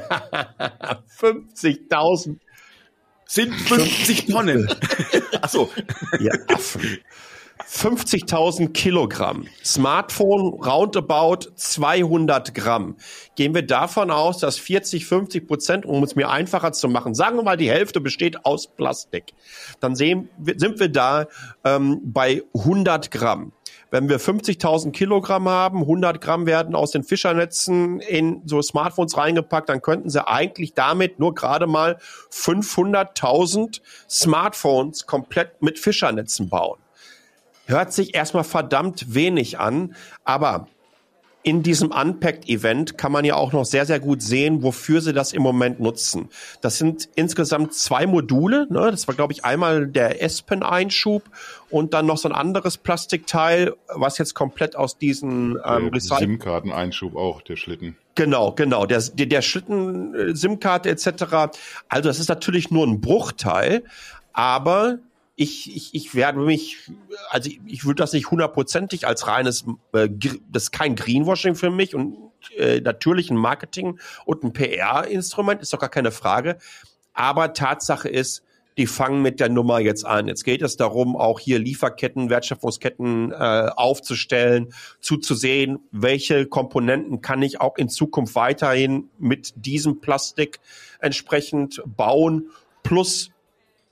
50.000 Sind 50 Tonnen. Ach so. ihr Affen. 50.000 Kilogramm. Smartphone roundabout 200 Gramm. Gehen wir davon aus, dass 40, 50 Prozent, um es mir einfacher zu machen, sagen wir mal, die Hälfte besteht aus Plastik. Dann sehen, sind wir da ähm, bei 100 Gramm. Wenn wir 50.000 Kilogramm haben, 100 Gramm werden aus den Fischernetzen in so Smartphones reingepackt, dann könnten sie eigentlich damit nur gerade mal 500.000 Smartphones komplett mit Fischernetzen bauen. Hört sich erstmal verdammt wenig an, aber in diesem Unpacked-Event kann man ja auch noch sehr, sehr gut sehen, wofür sie das im Moment nutzen. Das sind insgesamt zwei Module. Ne? Das war, glaube ich, einmal der Espen-Einschub und dann noch so ein anderes Plastikteil, was jetzt komplett aus diesen ähm, SIM-Karten-Einschub auch, der Schlitten. Genau, genau. Der, der, der Schlitten, äh, SIM-Karte etc. Also das ist natürlich nur ein Bruchteil, aber ich, ich, ich werde mich, also ich, ich würde das nicht hundertprozentig als reines, äh, das ist kein Greenwashing für mich und äh, natürlich ein Marketing und ein PR-Instrument, ist doch gar keine Frage. Aber Tatsache ist, die fangen mit der Nummer jetzt an. Jetzt geht es darum, auch hier Lieferketten, Wertschöpfungsketten äh, aufzustellen, zuzusehen, welche Komponenten kann ich auch in Zukunft weiterhin mit diesem Plastik entsprechend bauen, plus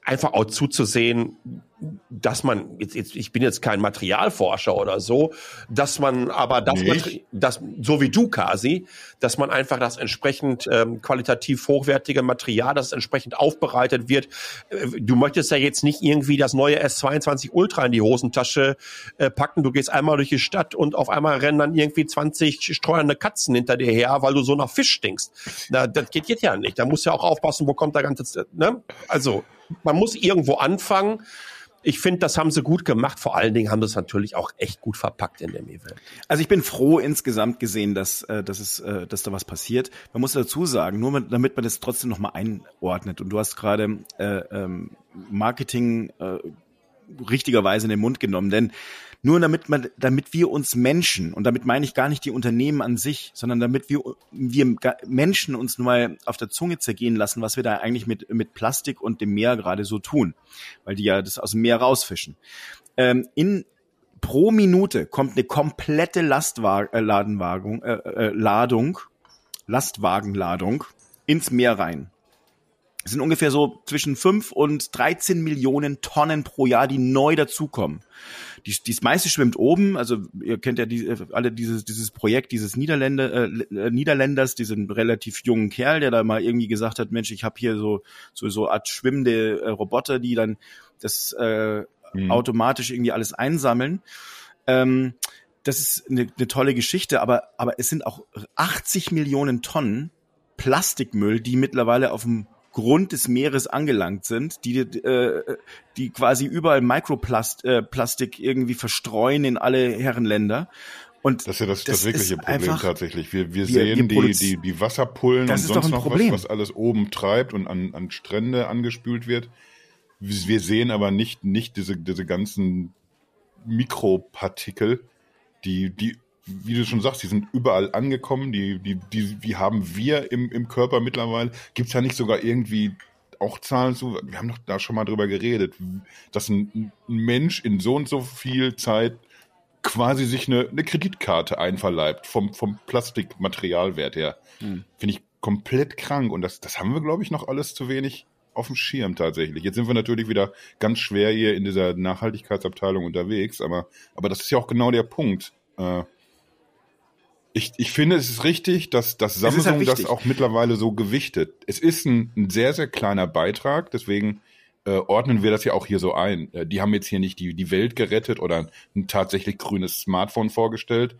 einfach auch zuzusehen, dass man, jetzt, jetzt, ich bin jetzt kein Materialforscher oder so, dass man aber das, das so wie du quasi, dass man einfach das entsprechend ähm, qualitativ hochwertige Material, das entsprechend aufbereitet wird. Äh, Du möchtest ja jetzt nicht irgendwie das neue S22 Ultra in die Hosentasche äh, packen. Du gehst einmal durch die Stadt und auf einmal rennen dann irgendwie 20 streunende Katzen hinter dir her, weil du so nach Fisch stinkst. Na, das geht jetzt ja nicht. Da musst du ja auch aufpassen, wo kommt der ganze, ne? Also, man muss irgendwo anfangen. Ich finde, das haben sie gut gemacht. Vor allen Dingen haben sie es natürlich auch echt gut verpackt in dem Event. Also ich bin froh insgesamt gesehen, dass, äh, dass, es, äh, dass da was passiert. Man muss dazu sagen, nur mit, damit man das trotzdem nochmal einordnet. Und du hast gerade äh, ähm, Marketing äh, richtigerweise in den Mund genommen, denn nur damit man, damit wir uns Menschen, und damit meine ich gar nicht die Unternehmen an sich, sondern damit wir, wir Menschen uns nur mal auf der Zunge zergehen lassen, was wir da eigentlich mit, mit Plastik und dem Meer gerade so tun. Weil die ja das aus dem Meer rausfischen. Ähm, in, pro Minute kommt eine komplette Lastwagen, äh, äh, Ladung, Lastwagenladung ins Meer rein. Es sind ungefähr so zwischen 5 und 13 Millionen Tonnen pro Jahr, die neu dazukommen. Die, dies meiste schwimmt oben, also ihr kennt ja die, alle dieses, dieses Projekt dieses Niederländer, äh, äh, Niederländers, diesen relativ jungen Kerl, der da mal irgendwie gesagt hat, Mensch, ich habe hier so, so so Art schwimmende äh, Roboter, die dann das äh, mhm. automatisch irgendwie alles einsammeln. Ähm, das ist eine, eine tolle Geschichte, aber, aber es sind auch 80 Millionen Tonnen Plastikmüll, die mittlerweile auf dem Grund des Meeres angelangt sind, die, äh, die quasi überall Mikroplastik äh, irgendwie verstreuen in alle Herrenländer. Und das ist ja das, das, das wirkliche Problem einfach, tatsächlich. Wir, wir, wir sehen wir die, die, die Wasserpullen und sonst noch was, was alles oben treibt und an, an Strände angespült wird. Wir sehen aber nicht, nicht diese, diese ganzen Mikropartikel, die, die wie du schon sagst, die sind überall angekommen, die, die, die, die haben wir im, im Körper mittlerweile. Gibt es ja nicht sogar irgendwie auch Zahlen zu? Wir haben doch da schon mal drüber geredet, dass ein, Mensch in so und so viel Zeit quasi sich eine, eine Kreditkarte einverleibt vom, vom Plastikmaterialwert her. Hm. Finde ich komplett krank und das, das haben wir, glaube ich, noch alles zu wenig auf dem Schirm tatsächlich. Jetzt sind wir natürlich wieder ganz schwer hier in dieser Nachhaltigkeitsabteilung unterwegs, aber, aber das ist ja auch genau der Punkt. Äh, ich, ich finde, es ist richtig, dass, dass Samsung halt das auch mittlerweile so gewichtet. Es ist ein, ein sehr, sehr kleiner Beitrag, deswegen äh, ordnen wir das ja auch hier so ein. Äh, die haben jetzt hier nicht die, die Welt gerettet oder ein tatsächlich grünes Smartphone vorgestellt,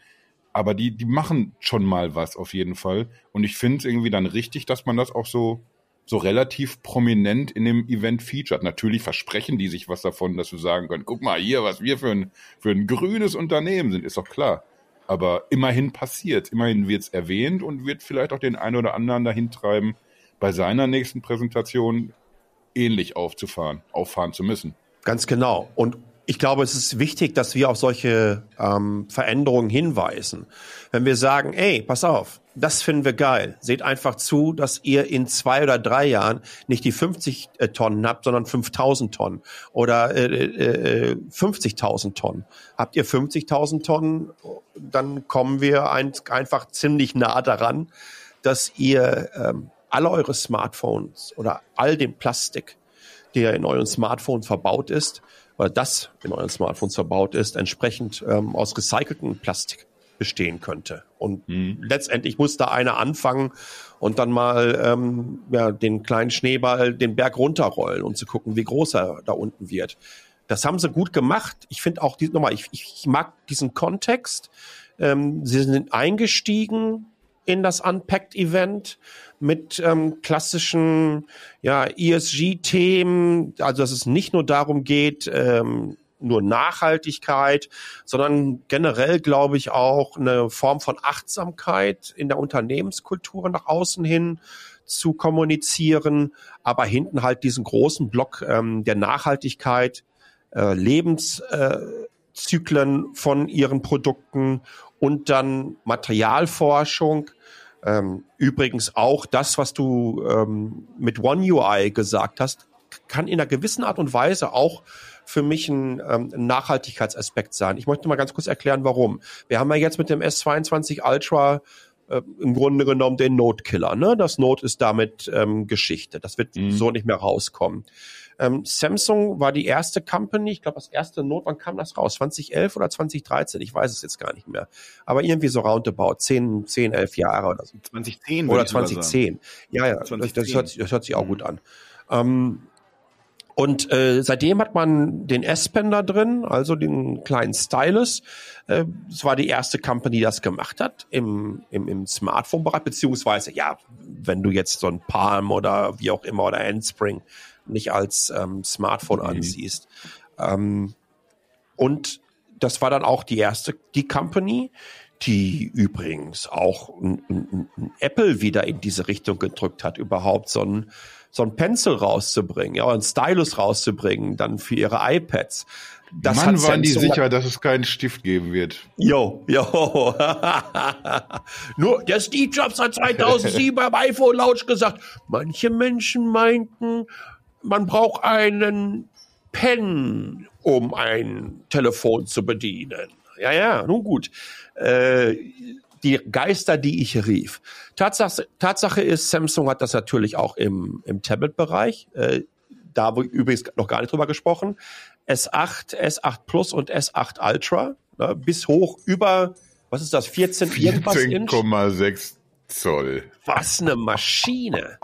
aber die, die machen schon mal was auf jeden Fall. Und ich finde es irgendwie dann richtig, dass man das auch so, so relativ prominent in dem Event featured. Natürlich versprechen die sich was davon, dass wir sagen können, guck mal hier, was wir für ein, für ein grünes Unternehmen sind, ist doch klar. Aber immerhin passiert, immerhin wird es erwähnt und wird vielleicht auch den einen oder anderen dahin treiben, bei seiner nächsten Präsentation ähnlich aufzufahren, auffahren zu müssen. Ganz genau. Und ich glaube, es ist wichtig, dass wir auf solche ähm, Veränderungen hinweisen. Wenn wir sagen, ey, pass auf, das finden wir geil. Seht einfach zu, dass ihr in zwei oder drei Jahren nicht die 50 äh, Tonnen habt, sondern 5000 Tonnen oder äh, äh, 50.000 äh, Tonnen. Habt ihr 50.000 Tonnen, dann kommen wir ein, einfach ziemlich nah daran, dass ihr ähm, alle eure Smartphones oder all den Plastik, der in euren Smartphones verbaut ist, oder das in euren Smartphones verbaut ist, entsprechend ähm, aus recyceltem Plastik bestehen könnte. Und mhm. letztendlich muss da einer anfangen und dann mal ähm, ja, den kleinen Schneeball den Berg runterrollen und zu gucken, wie groß er da unten wird. Das haben sie gut gemacht. Ich finde auch, die, nochmal, ich, ich mag diesen Kontext. Ähm, sie sind eingestiegen in das Unpacked-Event mit ähm, klassischen ja, ESG-Themen, also dass es nicht nur darum geht, ähm, nur Nachhaltigkeit, sondern generell, glaube ich, auch eine Form von Achtsamkeit in der Unternehmenskultur nach außen hin zu kommunizieren, aber hinten halt diesen großen Block ähm, der Nachhaltigkeit, äh, Lebenszyklen äh, von ihren Produkten und dann Materialforschung, ähm, übrigens auch das, was du ähm, mit One UI gesagt hast, kann in einer gewissen Art und Weise auch für mich ein, ähm, ein Nachhaltigkeitsaspekt sein. Ich möchte mal ganz kurz erklären, warum. Wir haben ja jetzt mit dem S22 Ultra äh, im Grunde genommen den Note-Killer. Ne? Das Note ist damit ähm, Geschichte. Das wird mhm. so nicht mehr rauskommen. Ähm, Samsung war die erste Company, ich glaube, das erste Note, wann kam das raus? 2011 oder 2013? Ich weiß es jetzt gar nicht mehr. Aber irgendwie so roundabout 10, 10 11 Jahre oder so. 2010 Oder 2010. Ja, ja, 2010. Das, hört, das hört sich auch mhm. gut an. Ähm, und äh, seitdem hat man den S-Pen da drin, also den kleinen Stylus. Äh, es war die erste Company, die das gemacht hat im, im, im Smartphone-Bereich, beziehungsweise, ja, wenn du jetzt so ein Palm oder wie auch immer oder Handspring nicht als ähm, Smartphone mhm. ansiehst. Ähm, und das war dann auch die erste, die Company, die übrigens auch ein, ein, ein Apple wieder in diese Richtung gedrückt hat, überhaupt so ein, so ein Pencil rauszubringen, ja, ein Stylus rauszubringen, dann für ihre iPads. Das Mann, waren die sicher, dass es keinen Stift geben wird. Jo, jo. Nur der Steve Jobs hat 2007 beim iPhone laut gesagt, manche Menschen meinten, man braucht einen Pen, um ein Telefon zu bedienen. Ja, ja, nun gut. Äh, die Geister, die ich rief. Tatsache, Tatsache ist, Samsung hat das natürlich auch im, im Tablet-Bereich. Äh, da habe ich übrigens noch gar nicht drüber gesprochen. S8, S8 Plus und S8 Ultra, ne, bis hoch über, was ist das, 14 14,6 Zoll. Was eine Maschine.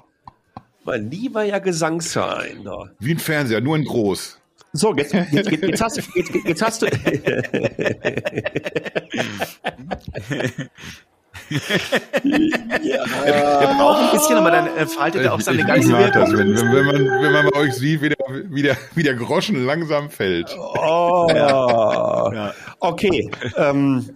Mein lieber ja Gesangsverein. Ne. Wie ein Fernseher, nur in groß. So, jetzt, jetzt, jetzt, jetzt, hast, jetzt, jetzt hast du. ja. Wir brauchen ein bisschen, aber dann äh, faltet er auch seine ganze Wirkung. Das, wenn, wenn, wenn, man, wenn man bei euch sieht, wie der, wie der, wie der Groschen langsam fällt. Oh. Ja. Okay. Ähm,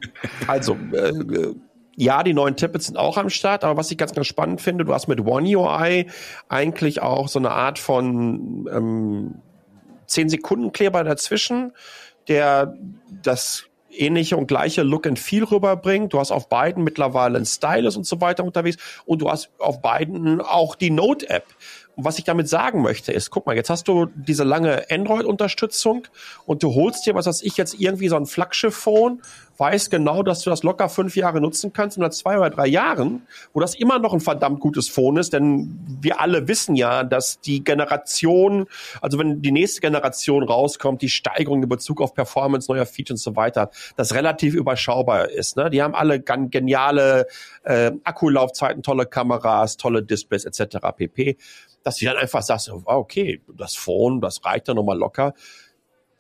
also, äh, ja, die neuen Tablets sind auch am Start, aber was ich ganz, ganz spannend finde, du hast mit One UI eigentlich auch so eine Art von ähm, 10 Sekunden Kleber dazwischen, der das ähnliche und gleiche Look and Feel rüberbringt. Du hast auf beiden mittlerweile ein Stylus und so weiter unterwegs und du hast auf beiden auch die Note-App. Und was ich damit sagen möchte, ist, guck mal, jetzt hast du diese lange Android-Unterstützung und du holst dir, was weiß ich, jetzt irgendwie so ein Flaggschiff-Phone, weißt genau, dass du das locker fünf Jahre nutzen kannst und nach zwei oder drei Jahren, wo das immer noch ein verdammt gutes Phone ist, denn wir alle wissen ja, dass die Generation, also wenn die nächste Generation rauskommt, die Steigerung in Bezug auf Performance, neuer Features und so weiter, das relativ überschaubar ist. Ne? Die haben alle geniale äh, Akkulaufzeiten, tolle Kameras, tolle Displays etc. pp dass du dann einfach sagst, okay, das Phone, das reicht ja nochmal locker.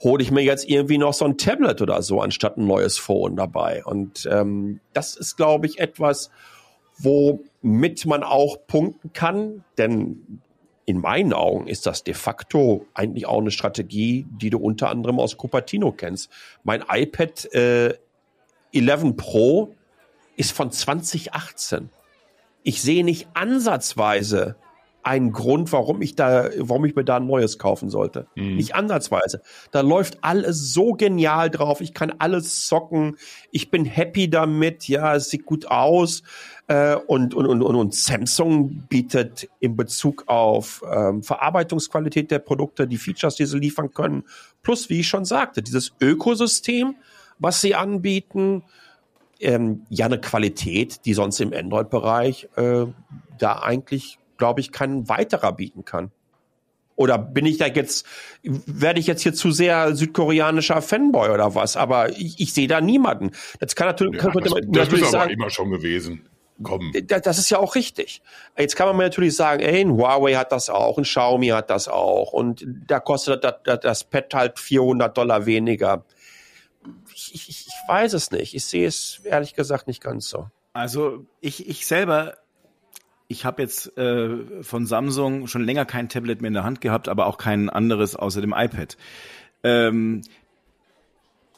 Hole ich mir jetzt irgendwie noch so ein Tablet oder so, anstatt ein neues Phone dabei. Und ähm, das ist, glaube ich, etwas, womit man auch punkten kann, denn in meinen Augen ist das de facto eigentlich auch eine Strategie, die du unter anderem aus Cupertino kennst. Mein iPad äh, 11 Pro ist von 2018. Ich sehe nicht ansatzweise ein Grund, warum ich da, warum ich mir da ein neues kaufen sollte. Mhm. Nicht ansatzweise. Da läuft alles so genial drauf. Ich kann alles zocken. Ich bin happy damit. Ja, es sieht gut aus. Äh, und, und, und, und Samsung bietet in Bezug auf ähm, Verarbeitungsqualität der Produkte, die Features, die sie liefern können, plus, wie ich schon sagte, dieses Ökosystem, was sie anbieten, ähm, ja eine Qualität, die sonst im Android-Bereich äh, da eigentlich glaube ich, kein weiterer bieten kann. Oder bin ich da jetzt, werde ich jetzt hier zu sehr südkoreanischer Fanboy oder was? Aber ich, ich sehe da niemanden. Das kann natürlich, ja, das, man, das natürlich ist aber sagen, immer schon gewesen. Komm. Das ist ja auch richtig. Jetzt kann man mir natürlich sagen, ey, ein Huawei hat das auch, ein Xiaomi hat das auch und da kostet das, das, das Pad halt 400 Dollar weniger. Ich, ich, ich weiß es nicht. Ich sehe es ehrlich gesagt nicht ganz so. Also ich, ich selber ich habe jetzt äh, von Samsung schon länger kein Tablet mehr in der Hand gehabt, aber auch kein anderes außer dem iPad. Ähm,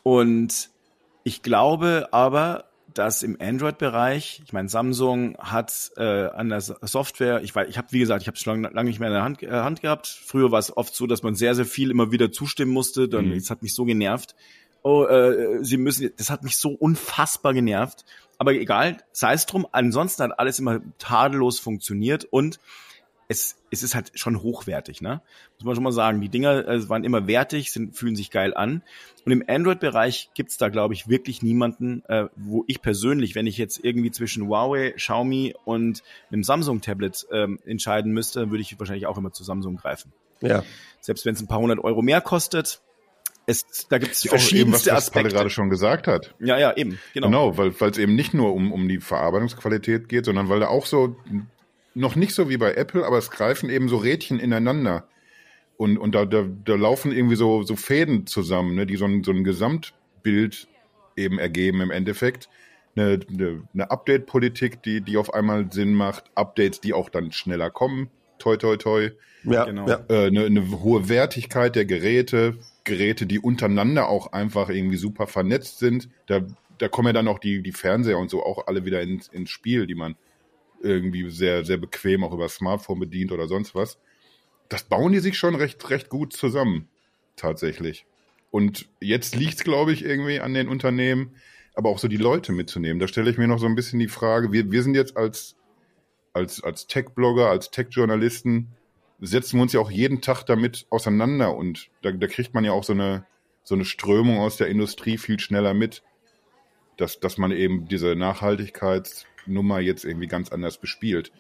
und ich glaube aber, dass im Android-Bereich, ich meine, Samsung hat äh, an der Software, ich weiß, ich habe wie gesagt, ich habe es schon lange nicht mehr in der Hand, äh, Hand gehabt. Früher war es oft so, dass man sehr, sehr viel immer wieder zustimmen musste. Dann, mhm. das hat mich so genervt. Oh, äh, sie müssen, das hat mich so unfassbar genervt. Aber egal, sei es drum. Ansonsten hat alles immer tadellos funktioniert und es, es ist halt schon hochwertig, ne? Muss man schon mal sagen. Die Dinger äh, waren immer wertig, sind, fühlen sich geil an. Und im Android-Bereich gibt's da, glaube ich, wirklich niemanden, äh, wo ich persönlich, wenn ich jetzt irgendwie zwischen Huawei, Xiaomi und einem Samsung-Tablet ähm, entscheiden müsste, würde ich wahrscheinlich auch immer zu Samsung greifen. Ja. Selbst wenn es ein paar hundert Euro mehr kostet, es, da gibt es verschiedenste eben, was Aspekte. gerade schon gesagt hat. Ja, ja, eben, genau. Genau, weil es eben nicht nur um, um die Verarbeitungsqualität geht, sondern weil da auch so, noch nicht so wie bei Apple, aber es greifen eben so Rädchen ineinander. Und, und da, da, da laufen irgendwie so, so Fäden zusammen, ne, die so ein, so ein Gesamtbild eben ergeben im Endeffekt. Eine, eine, eine Update-Politik, die, die auf einmal Sinn macht, Updates, die auch dann schneller kommen, toi toi toi. Ja, Genau. ja. Äh, eine, eine hohe Wertigkeit der Geräte, Geräte, die untereinander auch einfach irgendwie super vernetzt sind. Da, da kommen ja dann auch die, die Fernseher und so auch alle wieder ins, ins Spiel, die man irgendwie sehr, sehr bequem auch über Smartphone bedient oder sonst was. Das bauen die sich schon recht, recht gut zusammen, tatsächlich. Und jetzt liegt's, glaube ich, irgendwie an den Unternehmen, aber auch so die Leute mitzunehmen. Da stelle ich mir noch so ein bisschen die Frage, wir, wir sind jetzt als, als, als Tech-Blogger, als Tech-Journalisten, setzen wir uns ja auch jeden Tag damit auseinander und da, da kriegt man ja auch so eine, so eine Strömung aus der Industrie viel schneller mit, dass, dass man eben diese Nachhaltigkeitsnummer jetzt irgendwie ganz anders bespielt.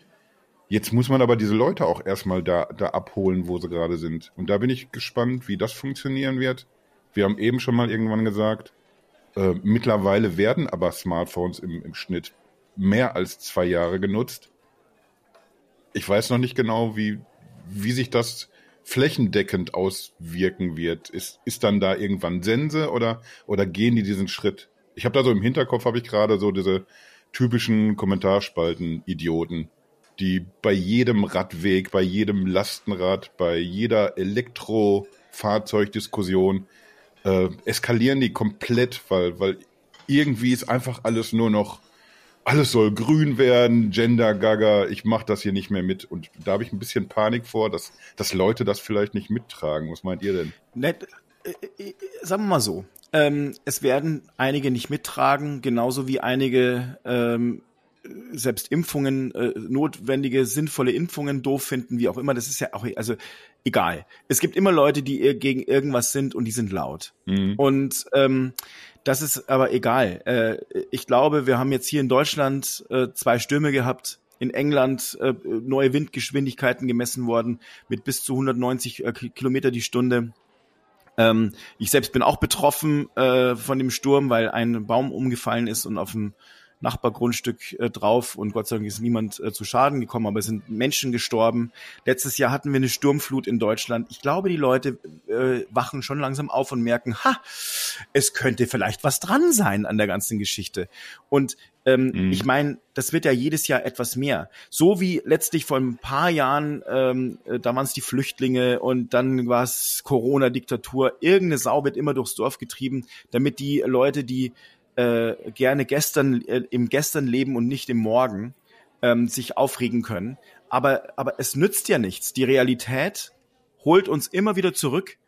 Jetzt muss man aber diese Leute auch erstmal da, da abholen, wo sie gerade sind. Und da bin ich gespannt, wie das funktionieren wird. Wir haben eben schon mal irgendwann gesagt, äh, mittlerweile werden aber Smartphones im, im Schnitt mehr als zwei Jahre genutzt. Ich weiß noch nicht genau, wie, wie sich das flächendeckend auswirken wird. Ist, ist dann da irgendwann Sense oder, oder gehen die diesen Schritt? Ich habe da so im Hinterkopf, habe ich gerade so diese typischen Kommentarspalten-Idioten, die bei jedem Radweg, bei jedem Lastenrad, bei jeder Elektrofahrzeugdiskussion äh, eskalieren die komplett, weil, weil irgendwie ist einfach alles nur noch, alles soll grün werden, Gender Gaga, ich mach das hier nicht mehr mit. Und da habe ich ein bisschen Panik vor, dass, dass Leute das vielleicht nicht mittragen. Was meint ihr denn? Nett, äh, äh, sagen wir mal so. Ähm, es werden einige nicht mittragen, genauso wie einige ähm, selbst Impfungen, äh, notwendige, sinnvolle Impfungen doof finden, wie auch immer. Das ist ja auch, also egal. Es gibt immer Leute, die gegen irgendwas sind und die sind laut. Mhm. Und ähm, das ist aber egal. Äh, ich glaube, wir haben jetzt hier in Deutschland äh, zwei Stürme gehabt. In England äh, neue Windgeschwindigkeiten gemessen worden mit bis zu 190 äh, Ki- Kilometer die Stunde. Ähm, ich selbst bin auch betroffen äh, von dem Sturm, weil ein Baum umgefallen ist und auf dem Nachbargrundstück äh, drauf und Gott sei Dank ist niemand äh, zu Schaden gekommen, aber es sind Menschen gestorben. Letztes Jahr hatten wir eine Sturmflut in Deutschland. Ich glaube, die Leute äh, wachen schon langsam auf und merken, ha, es könnte vielleicht was dran sein an der ganzen Geschichte. Und ähm, Mhm. ich meine, das wird ja jedes Jahr etwas mehr. So wie letztlich vor ein paar Jahren, ähm, äh, da waren es die Flüchtlinge und dann war es Corona-Diktatur. Irgendeine Sau wird immer durchs Dorf getrieben, damit die Leute, die äh, gerne gestern äh, im Gestern leben und nicht im Morgen, ähm, sich aufregen können. Aber, aber es nützt ja nichts. Die Realität holt uns immer wieder zurück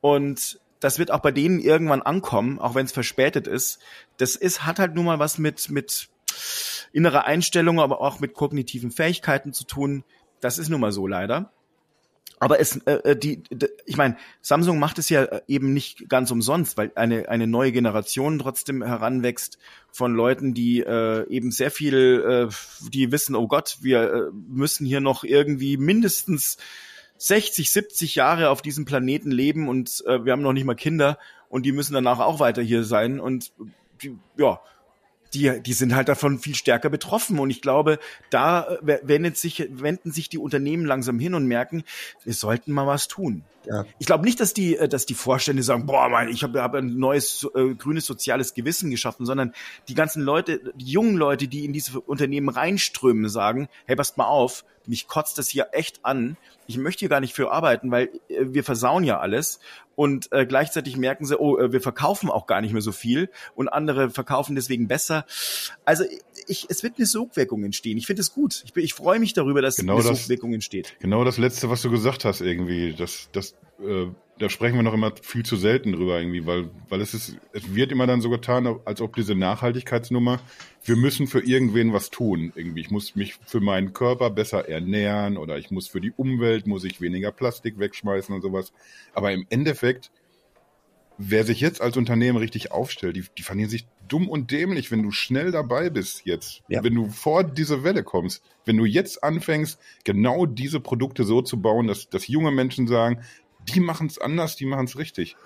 und das wird auch bei denen irgendwann ankommen, auch wenn es verspätet ist. Das ist, hat halt nun mal was mit, mit innerer Einstellung, aber auch mit kognitiven Fähigkeiten zu tun. Das ist nun mal so leider. Aber es, äh, äh, die, d- ich meine, Samsung macht es ja äh, eben nicht ganz umsonst, weil eine eine neue Generation trotzdem heranwächst von Leuten, die äh, eben sehr viel, äh, die wissen, oh Gott, wir äh, müssen hier noch irgendwie mindestens 60, 70 Jahre auf diesem Planeten leben und äh, wir haben noch nicht mal Kinder und die müssen danach auch weiter hier sein und die, ja, die, die sind halt davon viel stärker betroffen. Und ich glaube, da äh, wendet sich, wenden sich die Unternehmen langsam hin und merken, wir sollten mal was tun. Ja. Ich glaube nicht, dass die, äh, dass die Vorstände sagen, boah, mein, ich habe hab ein neues äh, grünes soziales Gewissen geschaffen, sondern die ganzen Leute, die jungen Leute, die in diese Unternehmen reinströmen, sagen, hey, passt mal auf, mich kotzt das hier echt an. Ich möchte hier gar nicht für arbeiten, weil äh, wir versauen ja alles. Und äh, gleichzeitig merken sie, oh, äh, wir verkaufen auch gar nicht mehr so viel und andere verkaufen deswegen besser. Also ich, es wird eine Sogwirkung entstehen. Ich finde es gut. Ich, bin- ich freue mich darüber, dass Genau eine das- Sogwirkung entsteht. Genau das Letzte, was du gesagt hast, irgendwie, das, das, äh, da sprechen wir noch immer viel zu selten drüber, irgendwie, weil, weil es ist, es wird immer dann so getan, als ob diese Nachhaltigkeitsnummer, wir müssen für irgendwen was tun, irgendwie. Ich muss mich für meinen Körper besser ernähren oder ich muss für die Umwelt, muss ich weniger Plastik wegschmeißen und sowas. Aber im Endeffekt, wer sich jetzt als Unternehmen richtig aufstellt, die, die verlieren sich dumm und dämlich, wenn du schnell dabei bist jetzt. Ja. Wenn du vor diese Welle kommst. Wenn du jetzt anfängst, genau diese Produkte so zu bauen, dass, dass junge Menschen sagen, die machen es anders, die machen es richtig.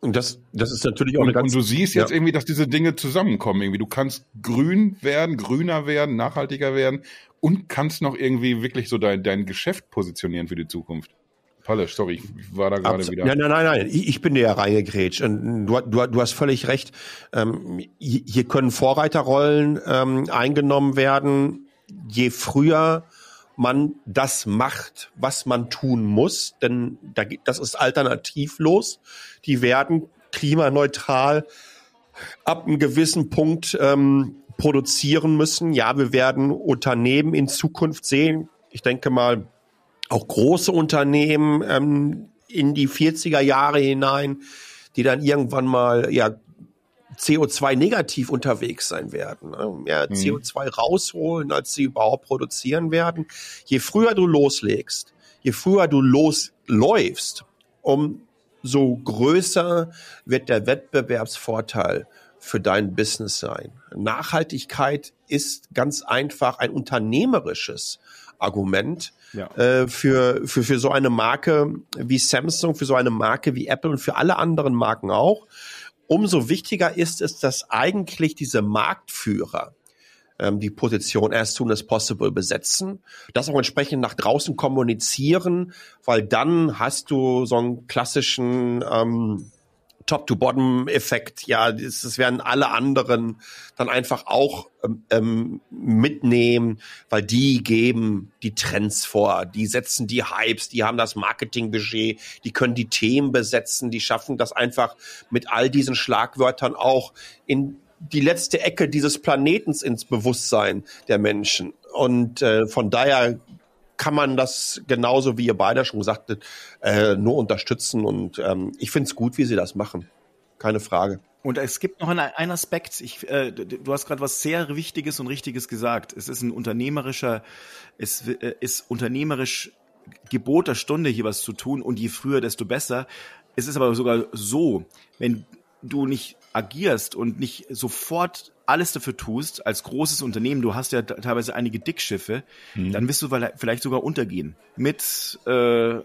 Und das, das ist natürlich auch eine Und, und ganz. du siehst jetzt ja. irgendwie, dass diese Dinge zusammenkommen. Irgendwie, du kannst grün werden, grüner werden, nachhaltiger werden und kannst noch irgendwie wirklich so dein, dein Geschäft positionieren für die Zukunft. Palle, sorry, ich war da gerade wieder. Nein, nein, nein, nein. Ich, bin dir ja reingegrätscht. Und du, du, du hast völlig recht. Ähm, hier hier können Vorreiterrollen ähm, eingenommen werden. Je früher man das macht, was man tun muss, denn das ist alternativlos. Die werden klimaneutral ab einem gewissen Punkt ähm, produzieren müssen. Ja, wir werden Unternehmen in Zukunft sehen. Ich denke mal, auch große Unternehmen ähm, in die 40er Jahre hinein, die dann irgendwann mal ja CO2-negativ unterwegs sein werden, ne? mehr mhm. CO2 rausholen, als sie überhaupt produzieren werden. Je früher du loslegst, je früher du losläufst, umso größer wird der Wettbewerbsvorteil für dein Business sein. Nachhaltigkeit ist ganz einfach ein unternehmerisches Argument ja. äh, für, für, für so eine Marke wie Samsung, für so eine Marke wie Apple und für alle anderen Marken auch. Umso wichtiger ist es, dass eigentlich diese Marktführer ähm, die Position as soon as possible besetzen, das auch entsprechend nach draußen kommunizieren, weil dann hast du so einen klassischen ähm, Top-to-Bottom-Effekt. Ja, das, werden alle anderen dann einfach auch ähm, ähm, mitnehmen, weil die geben die Trends vor, die setzen die Hypes, die haben das Marketingbudget, die können die Themen besetzen, die schaffen das einfach mit all diesen Schlagwörtern auch in die letzte Ecke dieses Planetens ins Bewusstsein der Menschen. Und äh, von daher kann man das genauso, wie ihr beide schon sagtet, äh, nur unterstützen. Und ähm, ich finde es gut, wie sie das machen. Keine Frage. Und es gibt noch einen, einen Aspekt. Ich, äh, du hast gerade was sehr Wichtiges und Richtiges gesagt. Es ist ein unternehmerischer, es äh, ist unternehmerisch Gebot der Stunde, hier was zu tun. Und je früher, desto besser. Es ist aber sogar so, wenn du nicht agierst und nicht sofort alles dafür tust, als großes Unternehmen, du hast ja teilweise einige Dickschiffe, mhm. dann wirst du vielleicht sogar untergehen. Mit, äh,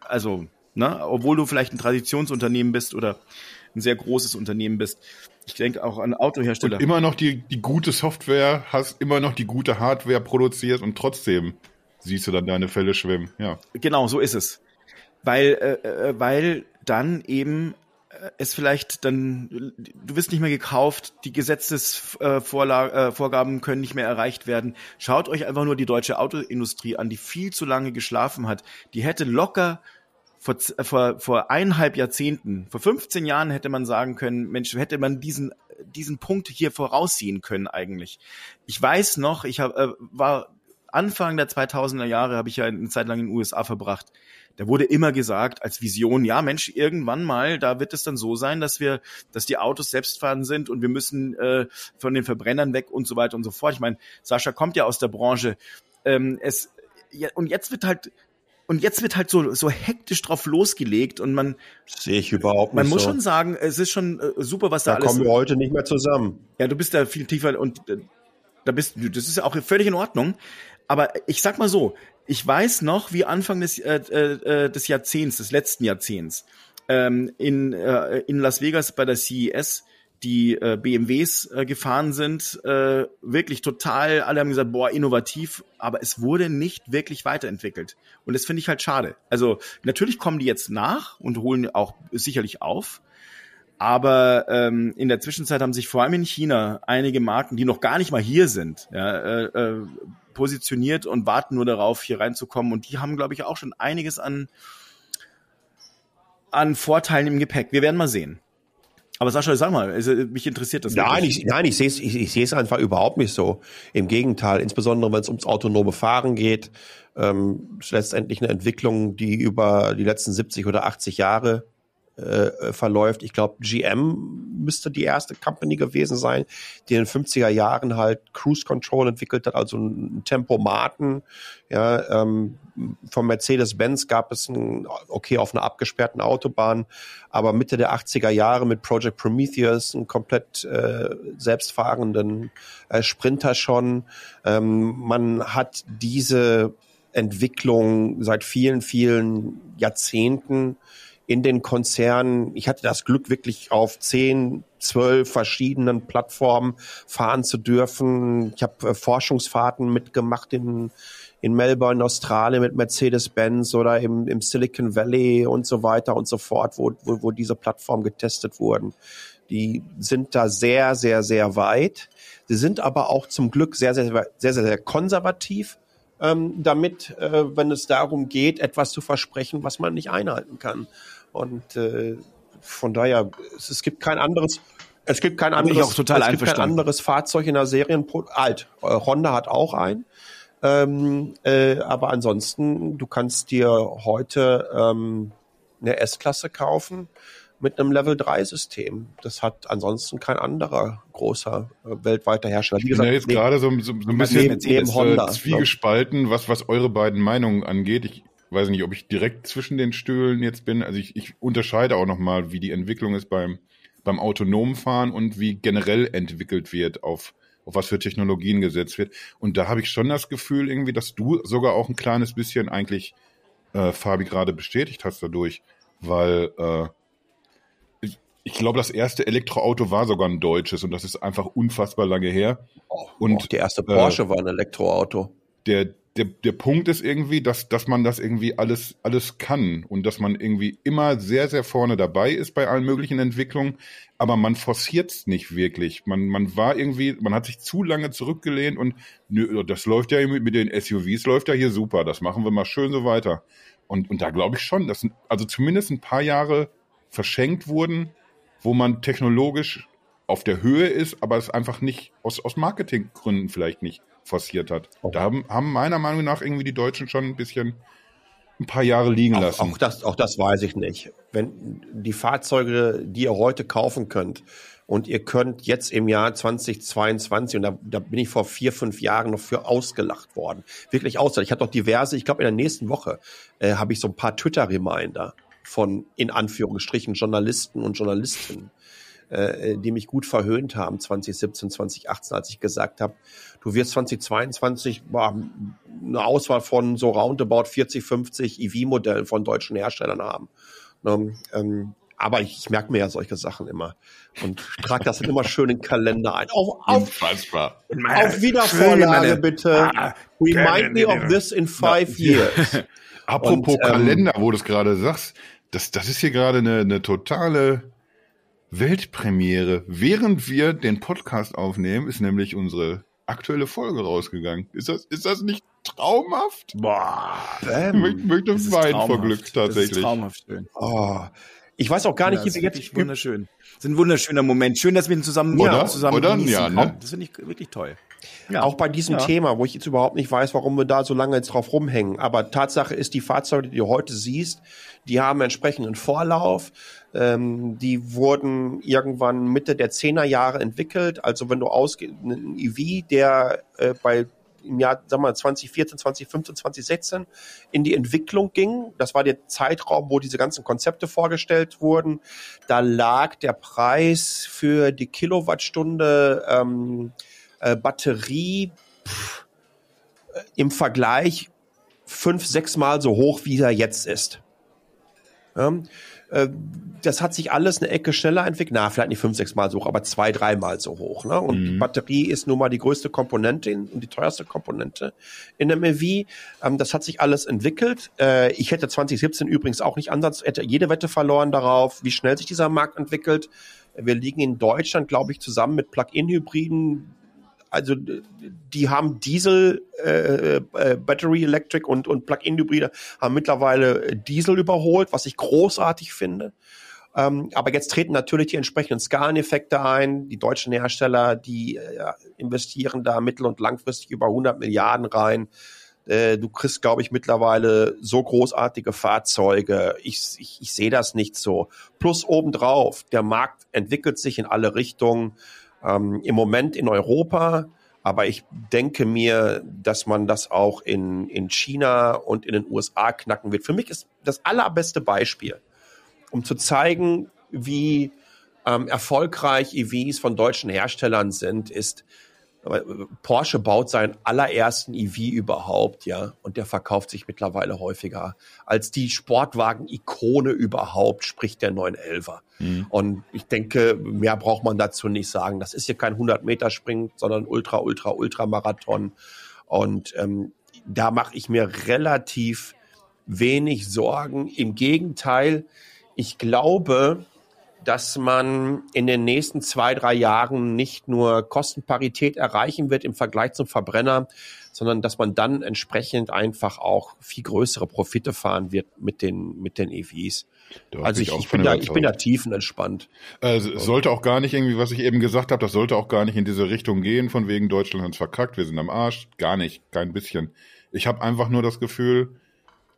also, ne, obwohl du vielleicht ein Traditionsunternehmen bist oder ein sehr großes Unternehmen bist. Ich denke auch an Autohersteller. Und immer noch die, die gute Software, hast immer noch die gute Hardware produziert und trotzdem siehst du dann deine Fälle schwimmen. Ja. Genau, so ist es. Weil, äh, äh weil dann eben es vielleicht dann, du wirst nicht mehr gekauft, die Gesetzesvorgaben äh, können nicht mehr erreicht werden. Schaut euch einfach nur die deutsche Autoindustrie an, die viel zu lange geschlafen hat. Die hätte locker vor, vor, vor eineinhalb Jahrzehnten, vor 15 Jahren hätte man sagen können, Mensch, hätte man diesen, diesen Punkt hier voraussehen können eigentlich. Ich weiß noch, ich hab, äh, war Anfang der 2000er Jahre, habe ich ja eine Zeit lang in den USA verbracht da wurde immer gesagt als Vision, ja Mensch, irgendwann mal, da wird es dann so sein, dass wir, dass die Autos selbstfahrend sind und wir müssen äh, von den Verbrennern weg und so weiter und so fort. Ich meine, Sascha kommt ja aus der Branche. Ähm, es ja, und jetzt wird halt und jetzt wird halt so so hektisch drauf losgelegt und man sehe ich überhaupt nicht. Man muss so. schon sagen, es ist schon äh, super, was da, da alles. Da kommen wir heute nicht mehr zusammen. Ja, du bist da viel tiefer und äh, da bist du. Das ist ja auch völlig in Ordnung. Aber ich sag mal so, ich weiß noch, wie Anfang des, äh, äh, des Jahrzehnts, des letzten Jahrzehnts, ähm, in, äh, in Las Vegas bei der CES die äh, BMWs äh, gefahren sind, äh, wirklich total, alle haben gesagt, boah, innovativ, aber es wurde nicht wirklich weiterentwickelt. Und das finde ich halt schade. Also natürlich kommen die jetzt nach und holen auch sicherlich auf, aber ähm, in der Zwischenzeit haben sich vor allem in China einige Marken, die noch gar nicht mal hier sind, ja, äh, äh, positioniert und warten nur darauf, hier reinzukommen. Und die haben, glaube ich, auch schon einiges an, an Vorteilen im Gepäck. Wir werden mal sehen. Aber Sascha, sag mal, also, mich interessiert das. Nein, ich, nein, ich sehe es ich, ich sehe es einfach überhaupt nicht so. Im Gegenteil, insbesondere wenn es ums autonome Fahren geht, ähm, ist letztendlich eine Entwicklung, die über die letzten 70 oder 80 Jahre äh, verläuft. Ich glaube, GM müsste die erste Company gewesen sein, die in den 50er Jahren halt Cruise Control entwickelt hat, also ein Tempomaten. Ja, ähm, von Mercedes-Benz gab es ein, okay, auf einer abgesperrten Autobahn, aber Mitte der 80er Jahre mit Project Prometheus, einen komplett äh, selbstfahrenden äh, Sprinter schon. Ähm, man hat diese Entwicklung seit vielen, vielen Jahrzehnten in den Konzernen. Ich hatte das Glück, wirklich auf zehn, zwölf verschiedenen Plattformen fahren zu dürfen. Ich habe äh, Forschungsfahrten mitgemacht in, in Melbourne, Australien mit Mercedes-Benz oder im, im Silicon Valley und so weiter und so fort, wo, wo, wo diese Plattformen getestet wurden. Die sind da sehr, sehr, sehr weit. Sie sind aber auch zum Glück sehr, sehr, sehr, sehr, sehr konservativ ähm, damit, äh, wenn es darum geht, etwas zu versprechen, was man nicht einhalten kann. Und äh, von daher, es, es gibt kein anderes, es gibt kein anderes, auch total es gibt kein anderes Fahrzeug in der Serien alt. Äh, Honda hat auch ein. Ähm, äh, aber ansonsten, du kannst dir heute ähm, eine S-Klasse kaufen mit einem Level 3 System. Das hat ansonsten kein anderer großer äh, weltweiter Hersteller. Wie gesagt, ich bin ja jetzt gerade so, so, so ein bisschen neben, neben Honda, zwiegespalten, was, was eure beiden Meinungen angeht. Ich weiß nicht, ob ich direkt zwischen den Stühlen jetzt bin. Also ich, ich unterscheide auch nochmal, wie die Entwicklung ist beim, beim autonomen Fahren und wie generell entwickelt wird auf auf was für Technologien gesetzt wird. Und da habe ich schon das Gefühl irgendwie, dass du sogar auch ein kleines bisschen eigentlich äh, Fabi gerade bestätigt hast dadurch, weil äh, ich, ich glaube, das erste Elektroauto war sogar ein deutsches und das ist einfach unfassbar lange her. Oh, und auch der erste Porsche äh, war ein Elektroauto. Der, der, der Punkt ist irgendwie, dass, dass man das irgendwie alles, alles kann und dass man irgendwie immer sehr, sehr vorne dabei ist bei allen möglichen Entwicklungen, aber man forciert es nicht wirklich. Man, man war irgendwie, man hat sich zu lange zurückgelehnt und nö, das läuft ja mit den SUVs, läuft ja hier super, das machen wir mal schön so weiter. Und, und da glaube ich schon, dass also zumindest ein paar Jahre verschenkt wurden, wo man technologisch auf der Höhe ist, aber es einfach nicht aus, aus Marketinggründen vielleicht nicht forciert hat. Okay. Da haben, haben meiner Meinung nach irgendwie die Deutschen schon ein bisschen ein paar Jahre liegen auch, lassen. Auch das, auch das weiß ich nicht. Wenn die Fahrzeuge, die ihr heute kaufen könnt, und ihr könnt jetzt im Jahr 2022, und da, da bin ich vor vier, fünf Jahren noch für ausgelacht worden, wirklich ausgelacht. Ich habe doch diverse, ich glaube in der nächsten Woche äh, habe ich so ein paar Twitter-Reminder von in Anführungsstrichen Journalisten und Journalistinnen, äh, die mich gut verhöhnt haben 2017, 2018, als ich gesagt habe, du wirst 2022 boah, eine Auswahl von so roundabout 40, 50 EV-Modellen von deutschen Herstellern haben. Ne, ähm, aber ich, ich merke mir ja solche Sachen immer und trage das dann immer schön in den Kalender ein. Auf, auf, auf Wiedervorlage bitte. Ah, Remind me of this in five years. Apropos und, ähm, Kalender, wo du es gerade sagst, das, das ist hier gerade eine, eine totale Weltpremiere. Während wir den Podcast aufnehmen, ist nämlich unsere aktuelle Folge rausgegangen. Ist das, ist das nicht traumhaft? Boah, bam. Ich möchte weinen vor Glück tatsächlich. Das ist traumhaft schön. Oh. Ich weiß auch gar nicht, ja, wie wir jetzt. Wunderschön. Das ist ein wunderschöner Moment. Schön, dass wir ihn zusammen, oder? zusammen oder? Ja, ne? Das finde ich wirklich toll. Ja. Auch bei diesem ja. Thema, wo ich jetzt überhaupt nicht weiß, warum wir da so lange jetzt drauf rumhängen. Aber Tatsache ist, die Fahrzeuge, die du heute siehst, die haben entsprechenden Vorlauf. Ähm, die wurden irgendwann Mitte der Zehnerjahre entwickelt. Also wenn du ausgehst, ein EV, der äh, bei im Jahr, wir mal, 2014, 2015, 2016 in die Entwicklung ging. Das war der Zeitraum, wo diese ganzen Konzepte vorgestellt wurden. Da lag der Preis für die Kilowattstunde ähm, äh, Batterie pff, äh, im Vergleich fünf, sechs Mal so hoch, wie er jetzt ist. Ja, äh, das hat sich alles eine Ecke schneller entwickelt. Na, vielleicht nicht fünf, sechs Mal so hoch, aber zwei, dreimal so hoch. Ne? Und mhm. die Batterie ist nun mal die größte Komponente und die teuerste Komponente in einem EV. Ähm, das hat sich alles entwickelt. Äh, ich hätte 2017 übrigens auch nicht Ansatz, hätte jede Wette verloren darauf, wie schnell sich dieser Markt entwickelt. Wir liegen in Deutschland, glaube ich, zusammen mit Plug-in-Hybriden also die haben Diesel, äh, äh, Battery Electric und, und Plug-in-Hybride haben mittlerweile Diesel überholt, was ich großartig finde. Ähm, aber jetzt treten natürlich die entsprechenden Skaleneffekte ein. Die deutschen Hersteller, die äh, investieren da mittel- und langfristig über 100 Milliarden rein. Äh, du kriegst, glaube ich, mittlerweile so großartige Fahrzeuge. Ich, ich, ich sehe das nicht so. Plus obendrauf, der Markt entwickelt sich in alle Richtungen ähm, im Moment in Europa. Aber ich denke mir, dass man das auch in, in China und in den USA knacken wird. Für mich ist das allerbeste Beispiel, um zu zeigen, wie ähm, erfolgreich EVs von deutschen Herstellern sind, ist Porsche baut seinen allerersten EV überhaupt, ja, und der verkauft sich mittlerweile häufiger als die Sportwagen-Ikone überhaupt, sprich der 911er. Mhm. Und ich denke, mehr braucht man dazu nicht sagen. Das ist hier kein 100-Meter-Sprint, sondern Ultra, Ultra, Ultra-Marathon. Und ähm, da mache ich mir relativ wenig Sorgen. Im Gegenteil, ich glaube, dass man in den nächsten zwei, drei Jahren nicht nur Kostenparität erreichen wird im Vergleich zum Verbrenner, sondern dass man dann entsprechend einfach auch viel größere Profite fahren wird mit den, mit den EVs. Da also ich, ich, bin da, ich bin da tiefenentspannt. Also, es sollte auch gar nicht irgendwie, was ich eben gesagt habe, das sollte auch gar nicht in diese Richtung gehen, von wegen Deutschland hat's verkackt, wir sind am Arsch. Gar nicht, kein bisschen. Ich habe einfach nur das Gefühl,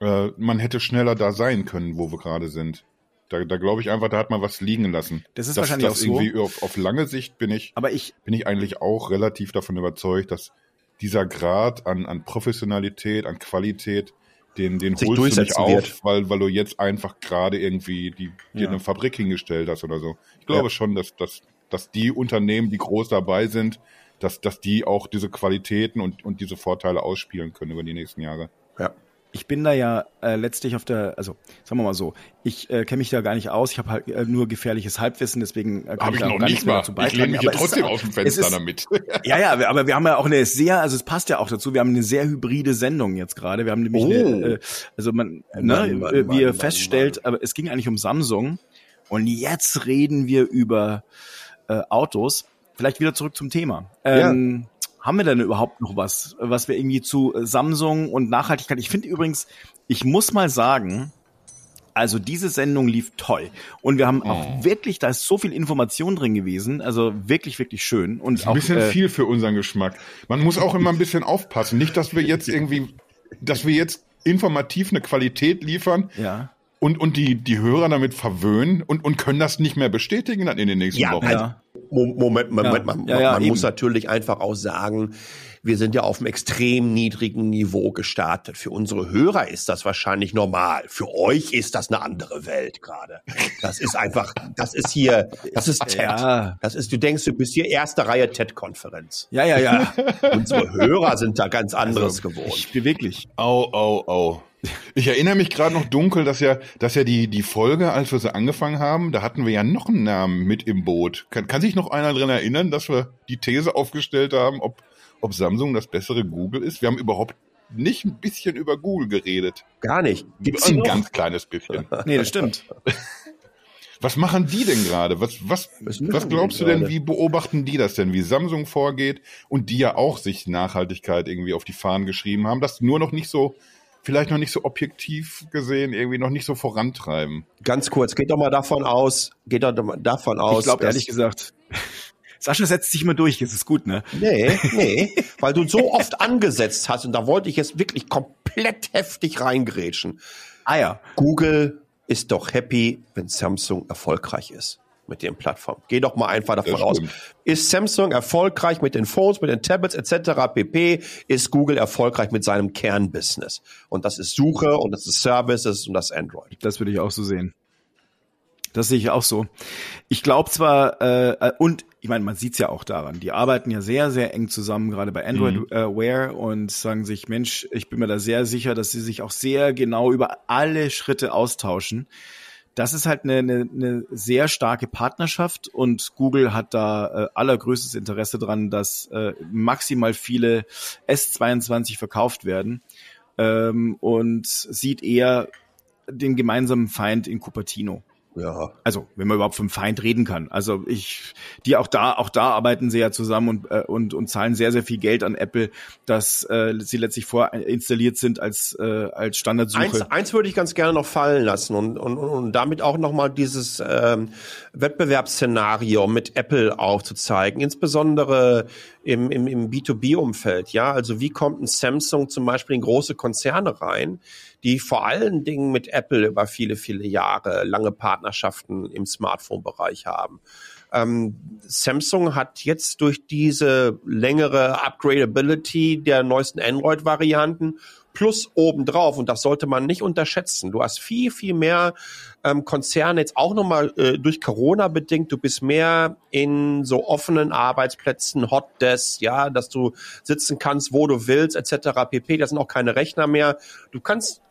äh, man hätte schneller da sein können, wo wir gerade sind. Da, da glaube ich einfach, da hat man was liegen lassen. Das ist wahrscheinlich das auch so. irgendwie auf, auf lange Sicht bin ich, Aber ich, bin ich eigentlich auch relativ davon überzeugt, dass dieser Grad an, an Professionalität, an Qualität, den, den Sich holst du nicht durchsetzen auf, wird. weil, weil du jetzt einfach gerade irgendwie die, dir Ja. eine Fabrik hingestellt hast oder so. Ich glaube Ja. schon, dass, dass, dass die Unternehmen, die groß dabei sind, dass, dass die auch diese Qualitäten und, und diese Vorteile ausspielen können über die nächsten Jahre. Ja. Ich bin da ja äh, letztlich auf der, also sagen wir mal so, ich äh, kenne mich da gar nicht aus, ich habe halt äh, nur gefährliches Halbwissen, deswegen äh, kann ich ich da noch auch gar nicht nichts mehr mal. dazu Ich beitragen. lehne mich hier trotzdem auch- aus dem Fenster ist, damit. Ja, ja, aber wir haben ja auch eine sehr, also es passt ja auch dazu, wir haben eine sehr hybride Sendung jetzt gerade. Wir haben nämlich Oh. eine, äh, also man, Mann, ne, Mann, äh, Mann, wie ihr Mann, feststellt, aber es ging eigentlich um Samsung und jetzt reden wir über äh, Autos. Vielleicht wieder zurück zum Thema. Ähm, Haben wir denn überhaupt noch was, was wir irgendwie zu äh, Samsung und Nachhaltigkeit? Ich finde übrigens, ich muss mal sagen, also diese Sendung lief toll und wir haben Oh. auch wirklich, da ist so viel Information drin gewesen, also wirklich, wirklich schön und Ein auch bisschen äh, viel für unseren Geschmack. Man muss auch immer ein bisschen aufpassen. Nicht, dass wir jetzt irgendwie, dass wir jetzt informativ eine Qualität liefern ja. und, und die, die Hörer damit verwöhnen und, und können das nicht mehr bestätigen dann in den nächsten Ja, Wochen. also, Moment, Moment, Ja. man, Ja, ja, man muss natürlich einfach auch sagen, wir sind ja auf einem extrem niedrigen Niveau gestartet. Für unsere Hörer ist das wahrscheinlich normal. Für euch ist das eine andere Welt gerade. Das ist einfach, das ist hier, das ist TED. Ja. Das ist, du denkst, du bist hier erste Reihe TED-Konferenz. Ja, ja, ja. Unsere Hörer sind da ganz anderes gewohnt. Also, Ich beweglich. Au, au, au. Ich erinnere mich gerade noch dunkel, dass ja, dass ja die, die Folge, als wir sie angefangen haben, da hatten wir ja noch einen Namen mit im Boot. Kann, kann sich noch einer dran erinnern, dass wir die These aufgestellt haben, ob, ob Samsung das bessere Google ist? Wir haben überhaupt nicht ein bisschen über Google geredet. Gar nicht. Gibt's ein noch? ganz kleines bisschen. Nee, das stimmt. Was machen die denn gerade? Was, was, Was was, glaubst du denn denn, gerade? wie beobachten die das denn, wie Samsung vorgeht und die ja auch sich Nachhaltigkeit irgendwie auf die Fahnen geschrieben haben, das nur noch nicht so, vielleicht noch nicht so objektiv gesehen, irgendwie noch nicht so vorantreiben. Ganz kurz, geht doch mal davon aus, geht doch mal davon aus. Ich glaube dass- ehrlich gesagt, Sascha setzt sich immer durch, es ist gut, ne? Nee, nee, weil du so oft angesetzt hast und da wollte ich jetzt wirklich komplett heftig reingrätschen. Ah ja. Google ist doch happy, wenn Samsung erfolgreich ist mit den Plattformen. Geh doch mal einfach davon aus. Ist Samsung erfolgreich mit den Phones, mit den Tablets etc. pp, ist Google erfolgreich mit seinem Kernbusiness. Und das ist Suche und das ist Services und das Android. Das würde ich auch so sehen. Das sehe ich auch so. Ich glaube zwar, äh, äh, und ich meine, man sieht's ja auch daran, die arbeiten ja sehr, sehr eng zusammen, gerade bei Android Mhm. äh, Wear und sagen sich, Mensch, ich bin mir da sehr sicher, dass sie sich auch sehr genau über alle Schritte austauschen. Das ist halt eine, eine, eine sehr starke Partnerschaft und Google hat da äh, allergrößtes Interesse dran, dass äh, maximal viele S22 verkauft werden ähm, und sieht eher den gemeinsamen Feind in Cupertino. Ja. Also, wenn man überhaupt vom Feind reden kann. Also ich, die auch da, auch da arbeiten sie ja zusammen und, äh, und, und zahlen sehr, sehr viel Geld an Apple, dass äh, sie letztlich vorinstalliert sind als, äh, als Standardsuche. Eins, eins würde ich ganz gerne noch fallen lassen und, und, und damit auch nochmal dieses ähm, Wettbewerbsszenario mit Apple aufzuzeigen, insbesondere im, im, im B2B-Umfeld. Ja, also wie kommt ein Samsung zum Beispiel in große Konzerne rein, die vor allen Dingen mit Apple über viele, viele Jahre lange Partnerschaften im Smartphone-Bereich haben. Ähm, Samsung hat jetzt durch diese längere Upgradability der neuesten Android-Varianten plus obendrauf, und das sollte man nicht unterschätzen. Du hast viel, viel mehr ähm, Konzerne jetzt auch nochmal äh, durch Corona bedingt. Du bist mehr in so offenen Arbeitsplätzen, Hotdesk, ja, dass du sitzen kannst, wo du willst, etc. pp. Das sind auch keine Rechner mehr. Du kannst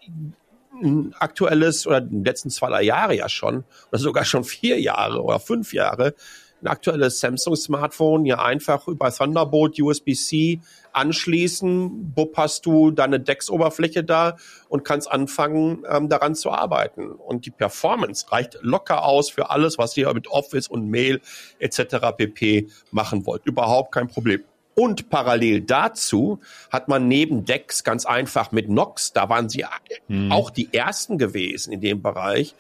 ein aktuelles oder die letzten zwei, drei Jahre ja schon, oder sogar schon vier Jahre oder fünf Jahre, ein aktuelles Samsung-Smartphone ja einfach über Thunderbolt USB-C anschließen, bupp hast du deine DeX-Oberfläche da und kannst anfangen, ähm, daran zu arbeiten. Und die Performance reicht locker aus für alles, was ihr mit Office und Mail etc. pp. machen wollt. Überhaupt kein Problem. Und parallel dazu hat man neben Decks ganz einfach mit Nox, da waren sie Hm. auch die ersten gewesen in dem Bereich,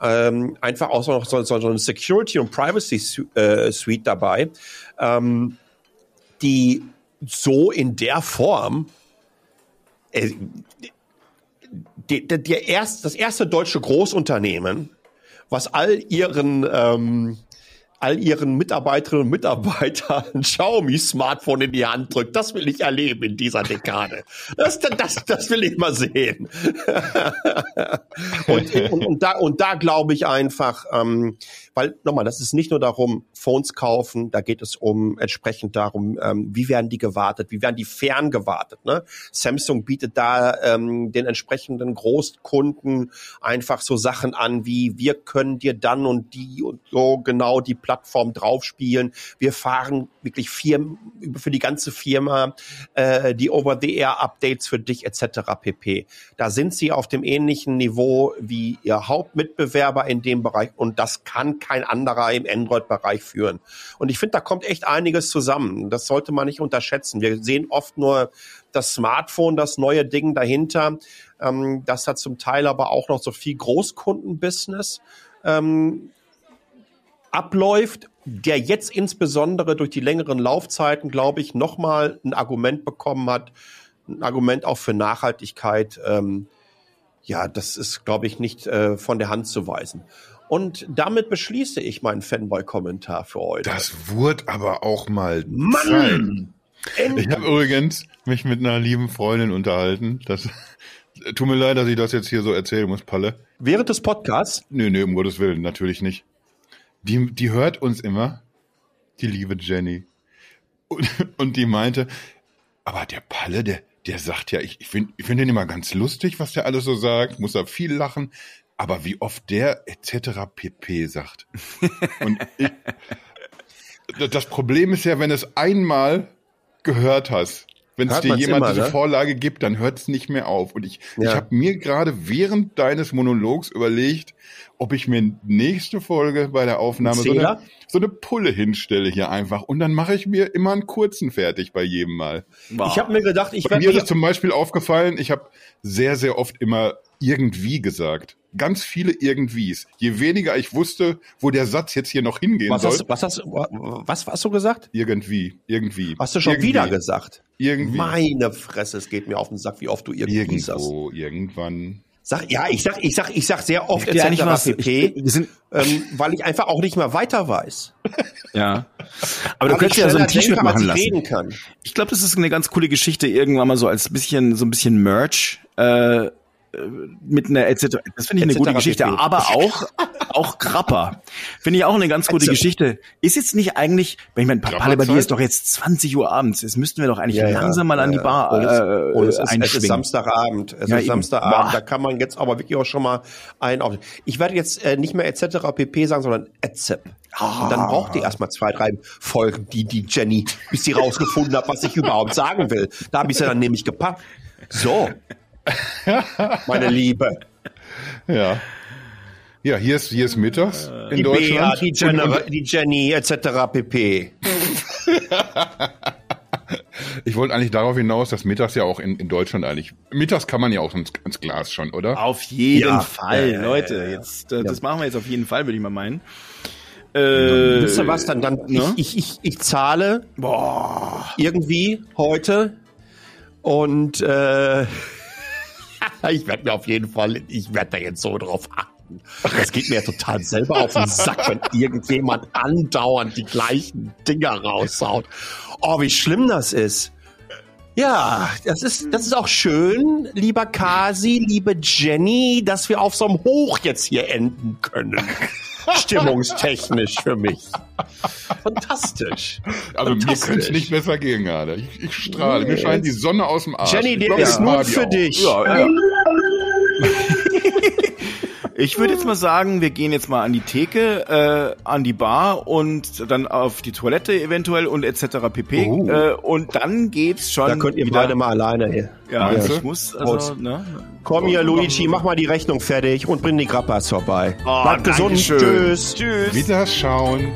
ähm, einfach auch noch so, so, so eine Security und Privacy äh, Suite dabei, ähm, die so in der Form äh, die, die, der erst, das erste deutsche Großunternehmen, was all ihren ähm, all ihren Mitarbeiterinnen und Mitarbeitern ein Xiaomi-Smartphone in die Hand drückt. Das will ich erleben in dieser Dekade. Das, das, das will ich mal sehen. und, und, und da, und da glaube ich einfach, ähm, weil nochmal, das ist nicht nur darum, Phones kaufen, da geht es um entsprechend darum, ähm, wie werden die gewartet, wie werden die fern gewartet. Ne? Samsung bietet da ähm, den entsprechenden Großkunden einfach so Sachen an, wie wir können dir dann und die und so genau die Plattform draufspielen. Wir fahren wirklich Firmen, für die ganze Firma äh, die Over-the-Air-Updates für dich etc. pp. Da sind sie auf dem ähnlichen Niveau wie ihr Hauptmitbewerber in dem Bereich und das kann kein anderer im Android-Bereich führen. Und ich finde, da kommt echt einiges zusammen. Das sollte man nicht unterschätzen. Wir sehen oft nur das Smartphone, das neue Ding dahinter. Ähm, das hat zum Teil aber auch noch so viel Großkundenbusiness. Ähm, abläuft, der jetzt insbesondere durch die längeren Laufzeiten, glaube ich, nochmal ein Argument bekommen hat, ein Argument auch für Nachhaltigkeit. Ähm, ja, das ist, glaube ich, nicht äh, von der Hand zu weisen. Und damit beschließe ich meinen Fanboy-Kommentar für heute. Das wurde aber auch mal Zeit. Mann! Ich habe übrigens mich mit einer lieben Freundin unterhalten. Das tut mir leid, dass ich das jetzt hier so erzählen muss, Palle. Während des Podcasts, Nö, nö, um Gottes Willen, natürlich nicht. Die, die hört uns immer, die liebe Jenny. Und, und die meinte, aber der Palle, der, der sagt ja, ich, ich finde ich find den immer ganz lustig, was der alles so sagt, muss da viel lachen, aber wie oft der etc. pp sagt. Und ich, das Problem ist ja, wenn es einmal gehört hast, wenn es dir jemand immer, diese ne? Vorlage gibt, dann hört es nicht mehr auf. Und ich, ich Ja. habe mir gerade während deines Monologs überlegt, ob ich mir nächste Folge bei der Aufnahme so eine, so eine Pulle hinstelle hier einfach. Und dann mache ich mir immer einen kurzen fertig bei jedem Mal. ich habe mir gedacht, ich Bei werde mir ist zum Beispiel aufgefallen, ich habe sehr, sehr oft immer irgendwie gesagt. Ganz viele Irgendwies. Je weniger ich wusste, wo der Satz jetzt hier noch hingehen was soll. hast, was hast, was hast du gesagt? Irgendwie, irgendwie. Hast du schon irgendwie, wieder gesagt? Irgendwie. Meine Fresse, es geht mir auf den Sack, wie oft du irgendwie sagst. Irgendwo, irgendwann. Sag, ja, ich sag, ich sag, ich sag sehr oft Ja, nicht was, pp, ich, wir sind, ähm, weil ich einfach auch nicht mehr weiter weiß. ja. Aber du könntest ich ja so ein T-Shirt machen ich lassen. reden kann. Ich glaube, das ist eine ganz coole Geschichte, irgendwann mal so als bisschen, so ein bisschen Merch, äh, mit einer etc. Das finde ich eine etc. gute Geschichte, aber auch auch Grappa. Finde ich auch eine ganz gute Etc. Geschichte. Ist jetzt nicht eigentlich, ich meine, Palle, bei dir Grappa-Zeit? ist doch jetzt 20 Uhr abends. Jetzt müssten wir doch eigentlich Ja, ja. langsam mal an die Ja, Bar und es, äh, und es, ist, es ist. Samstagabend. Es Ja, ist. Samstagabend. Da kann man jetzt aber wirklich auch schon mal ein auf. Ich werde jetzt äh, nicht mehr etc. pp sagen, sondern EZEP. Und dann braucht die erstmal zwei, drei Folgen, die die Jenny, bis sie rausgefunden hat, was ich überhaupt sagen will. Da habe ich sie dann nämlich gepackt. So, meine Liebe. Ja. Ja, hier ist, hier ist mittags in Die Bea, Deutschland. die, Jenny, die Jenny etc. pp. Ich wollte eigentlich darauf hinaus, dass mittags ja auch in, in Deutschland eigentlich, mittags kann man ja auch ins, ins Glas schon, oder? Auf jeden Ja. Fall, Ja, Leute. ja. Jetzt, äh, das machen wir jetzt auf jeden Fall, würde ich mal meinen. Äh, Wisst ihr was? Dann, dann ne? ich, ich, ich, ich zahle Boah. irgendwie heute und äh, ich werde mir auf jeden Fall, ich werde da jetzt so drauf achten. Das geht mir ja total selber auf den Sack, wenn irgendjemand andauernd die gleichen Dinger raushaut. Oh, wie schlimm das ist. Ja, das ist, das ist auch schön, lieber Kasi, liebe Jenny, dass wir auf so einem Hoch jetzt hier enden können. Stimmungstechnisch für mich. Fantastisch. Also mir Fantastisch. könnte es nicht besser gehen gerade. Ich, ich strahle. Mir scheint die Sonne aus dem Arsch. Jenny, der ist Fabi für dich. Ja, ja. Ich würde jetzt mal sagen, wir gehen jetzt mal an die Theke, äh, an die Bar und dann auf die Toilette eventuell und etc. pp. Oh. Äh, und dann geht's schon. Da könnt ihr wieder, beide mal alleine hier. Ja, Meinst ich muss also, ne? Komm hier, Luigi, mach mal die Rechnung fertig und bring die Grappas vorbei. Oh, Bleibt gesund. Dankeschön. Tschüss. Tschüss. Wiederschauen.